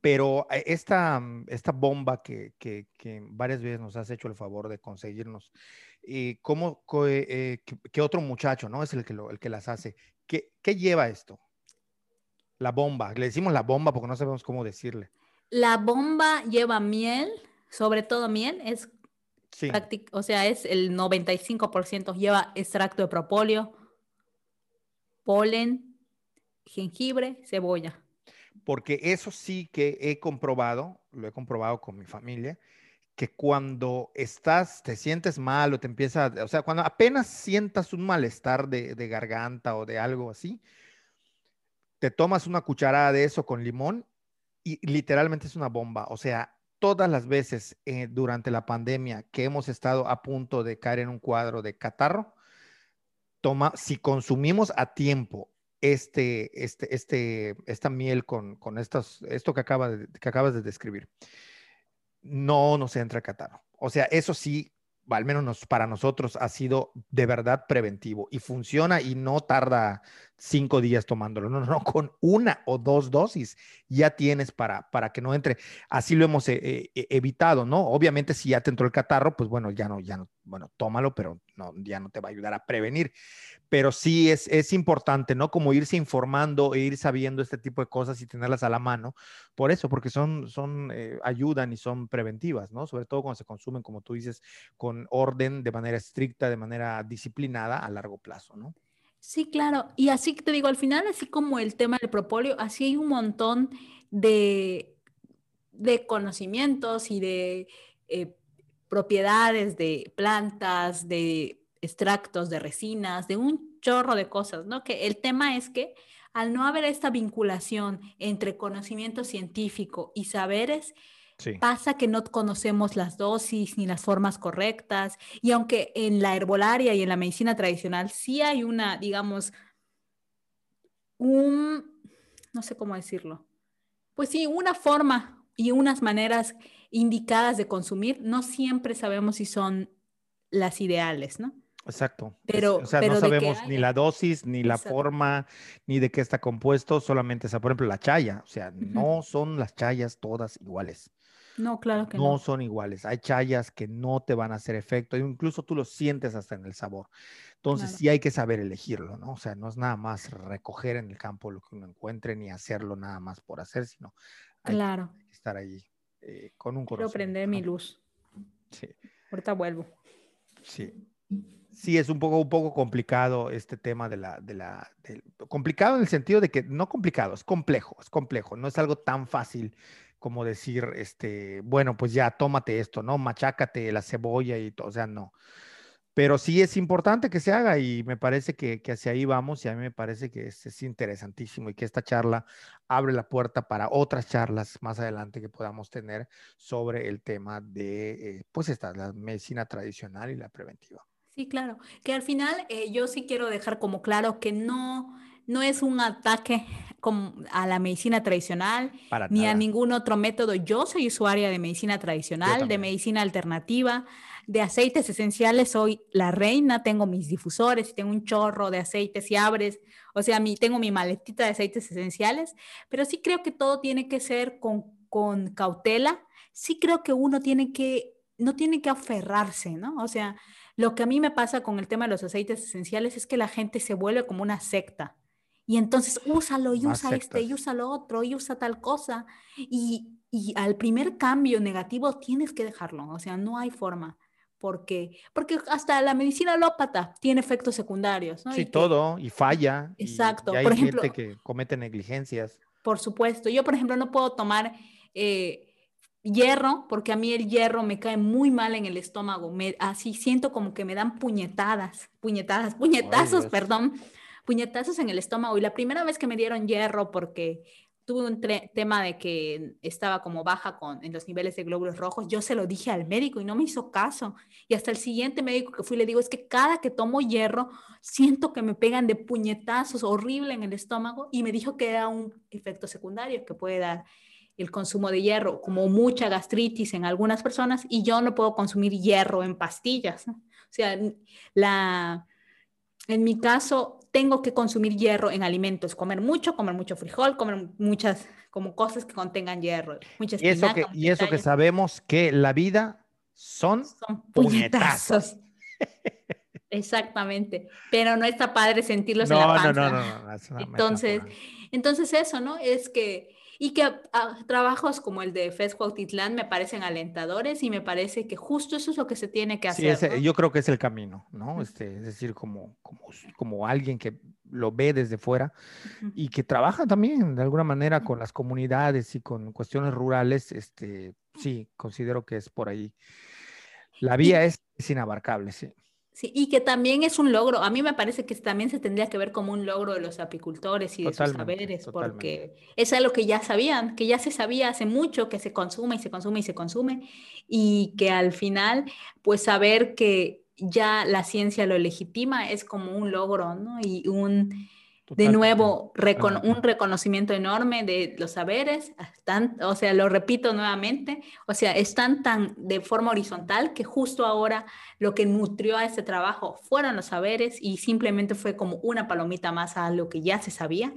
Pero eh, esta, esta bomba que, que, que, varias veces nos has hecho el favor de conseguirnos, cómo, eh, qué otro muchacho, ¿no? Es el que, el que las hace. ¿Qué, ¿Qué, lleva esto? La bomba. Le decimos la bomba porque no sabemos cómo decirle. La bomba lleva miel, sobre todo miel, es Sí. o sea, es el 95% lleva extracto de propóleo, polen, jengibre, cebolla. Porque eso sí que he comprobado, lo he comprobado con mi familia, que cuando estás, te sientes mal o te empieza, o sea, cuando apenas sientas un malestar de, garganta o de algo así, te tomas una cucharada de eso con limón y literalmente es una bomba. O sea, todas las veces eh, durante la pandemia que hemos estado a punto de caer en un cuadro de catarro, toma, si consumimos a tiempo este, este, este, esta miel con, con estos, esto que, acaba de- que acabas de describir, no nos entra catarro. O sea, eso sí, al menos nos- para nosotros ha sido de verdad preventivo y funciona y no tarda cinco días tomándolo. No, no, no, con una o dos dosis ya tienes para, para que no entre. Así lo hemos eh, eh, evitado, ¿no? Obviamente si ya te entró el catarro, pues bueno, ya no, ya no, bueno, tómalo, pero no, ya no te va a ayudar a prevenir pero sí es, es importante, ¿no? Como irse informando e ir sabiendo este tipo de cosas y tenerlas a la mano. Por eso, porque son, son eh, ayudan y son preventivas, ¿no? Sobre todo cuando se consumen, como tú dices, con orden, de manera estricta, de manera disciplinada a largo plazo, ¿no? Sí, claro. Y así te digo, al final, así como el tema del propóleo, así hay un montón de, de conocimientos y de eh, propiedades de plantas, de extractos, de resinas, de un chorro de cosas, ¿no? Que el tema es que al no haber esta vinculación entre conocimiento científico y saberes, Sí. pasa que no conocemos las dosis ni las formas correctas. Y aunque en la herbolaria y en la medicina tradicional sí hay una, digamos, un, no sé cómo decirlo, pues sí, una forma y unas maneras indicadas de consumir, no siempre sabemos si son las ideales, ¿no? Exacto. Pero- o sea, pero no sabemos ni la dosis, ni la Exacto. forma, ni de qué está compuesto, solamente, o sea, por ejemplo, la chaya. O sea, no son las chayas todas iguales. No, claro que no no. son iguales. Hay chayas que no te van a hacer efecto, incluso tú lo sientes hasta en el sabor. Entonces Claro. sí hay que saber elegirlo, ¿no? O sea, no es nada más recoger en el campo lo que uno encuentre ni hacerlo nada más por hacer, sino hay Claro. que estar ahí eh, con un Quiero prender mi luz. Sí, Ahorita vuelvo. sí. Sí, es un poco, un poco complicado este tema de la, de la, complicado en el sentido de que no complicado, es complejo, es complejo, no es algo tan fácil como decir, este, bueno, pues ya tómate esto, ¿no? Machácate la cebolla y todo, o sea, no. Pero sí es importante que se haga y me parece que, que hacia ahí vamos y a mí me parece que es, es interesantísimo y que esta charla abre la puerta para otras charlas más adelante que podamos tener sobre el tema de, eh, pues esta, la medicina tradicional y la preventiva. Sí, claro. Que al final eh, yo sí quiero dejar como claro que no, no es un ataque a la medicina tradicional Para ni a ningún otro método. Yo soy usuaria de medicina tradicional, de medicina alternativa, de aceites esenciales. Soy la reina, tengo mis difusores, tengo un chorro de aceites y abres. O sea, mi, tengo mi maletita de aceites esenciales, pero sí creo que todo tiene que ser con, con cautela. Sí creo que uno tiene que, no tiene que aferrarse, ¿no? O sea, lo que a mí me pasa con el tema de los aceites esenciales es que la gente se vuelve como una secta. Y entonces úsalo y usa este y usa lo otro y usa tal cosa. Y, y al primer cambio negativo tienes que dejarlo. O sea, no hay forma. Porque, porque hasta la medicina alópata tiene efectos secundarios. ¿no? Sí, Y que, todo, y falla. Exacto. Y, hay Por ejemplo- gente que comete negligencias. Por supuesto. Yo, por ejemplo, no puedo tomar eh, hierro porque a mí el hierro me cae muy mal en el estómago. Me, así siento como que me dan puñetadas, puñetadas, puñetazos, Dios. perdón, puñetazos en el estómago. Y la primera vez que me dieron hierro porque tuve un tema de que estaba como baja con, en los niveles de glóbulos rojos, yo se lo dije al médico y no me hizo caso. Y hasta el siguiente médico que fui le digo, es que cada que tomo hierro, siento que me pegan de puñetazos horrible en el estómago y me dijo que era un efecto secundario que puede dar el consumo de hierro, como mucha gastritis en algunas personas y yo no puedo consumir hierro en pastillas. O sea, la, en mi caso, tengo que consumir hierro en alimentos, comer mucho, comer mucho frijol, comer muchas como cosas que contengan hierro, mucha Y eso, que, y eso que sabemos que la vida son son puñetazos. puñetazos. (laughs) Exactamente, pero no está padre sentirlos en la panza. No, no, no, no. entonces, entonces eso, ¿no? Es que y que ah, trabajos como el de FES Cuautitlán me parecen alentadores y me parece que justo eso es lo que se tiene que hacer. Sí, yo creo que es el camino, ¿no? Este, es decir, como, como, como alguien que lo ve desde fuera y que trabaja también de alguna manera con las comunidades y con cuestiones rurales, este, sí, considero que es por ahí. La vía es, es inabarcable, sí. Sí, y que también es un logro. A mí me parece que también se tendría que ver como un logro de los apicultores y de sus saberes, porque es algo que ya sabían, que ya se sabía hace mucho, que se consume y se consume y se consume, y que al final, pues saber que ya la ciencia lo legitima es como un logro, ¿no? Y un, de nuevo, un reconocimiento enorme de los saberes, están, o sea, lo repito nuevamente, o sea, están tan de forma horizontal que justo ahora lo que nutrió a este trabajo fueron los saberes y simplemente fue como una palomita más a lo que ya se sabía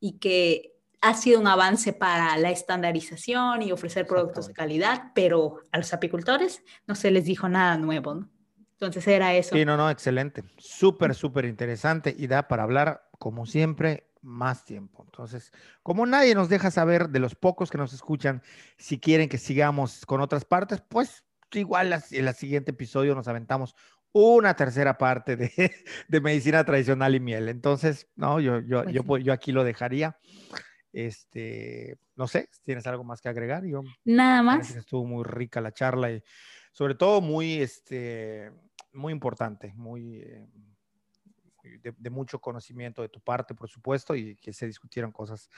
y que ha sido un avance para la estandarización y ofrecer productos de calidad, pero a los apicultores no se les dijo nada nuevo, ¿no? Entonces era eso. Sí, no, no, excelente. Súper, súper interesante y da para hablar, como siempre, más tiempo. Entonces, como nadie nos deja saber de los pocos que nos escuchan, si quieren que sigamos con otras partes, pues igual en el siguiente episodio nos aventamos una tercera parte de, (laughs) de medicina tradicional y miel. Entonces, no, yo, yo, pues yo, yo aquí lo dejaría. Este, no sé, ¿tienes algo más que agregar? Yo, Nada más. Estuvo muy rica la charla y sobre todo muy, este, muy importante, muy, eh, de, mucho conocimiento de tu parte, por supuesto, y que se discutieron cosas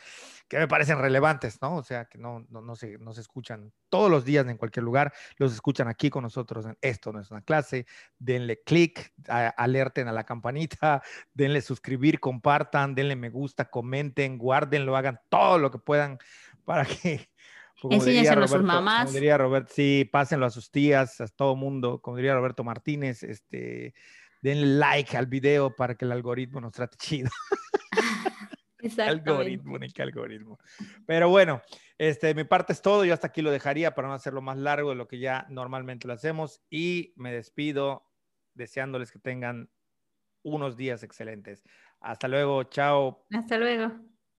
que me parecen relevantes, ¿no? O sea, que no, no, no, se, no se escuchan todos los días en cualquier lugar, los escuchan aquí con nosotros. Esto no es una clase, denle clic, alerten a la campanita, (laughs) denle suscribir, compartan, denle me gusta, comenten, guárdenlo, hagan todo lo que puedan para que Enséñaselo a sus mamás. Como diría Roberto, sí, pásenlo a sus tías, a todo mundo. Como diría Roberto Martínez, este, denle like al video para que el algoritmo nos trate (laughs) chido. (laughs) algoritmo, ni qué algoritmo. Pero bueno, este, mi parte es todo. Yo hasta aquí lo dejaría para no hacerlo más largo de lo que ya normalmente lo hacemos. Y me despido deseándoles que tengan unos días excelentes. Hasta luego, chao. Hasta luego.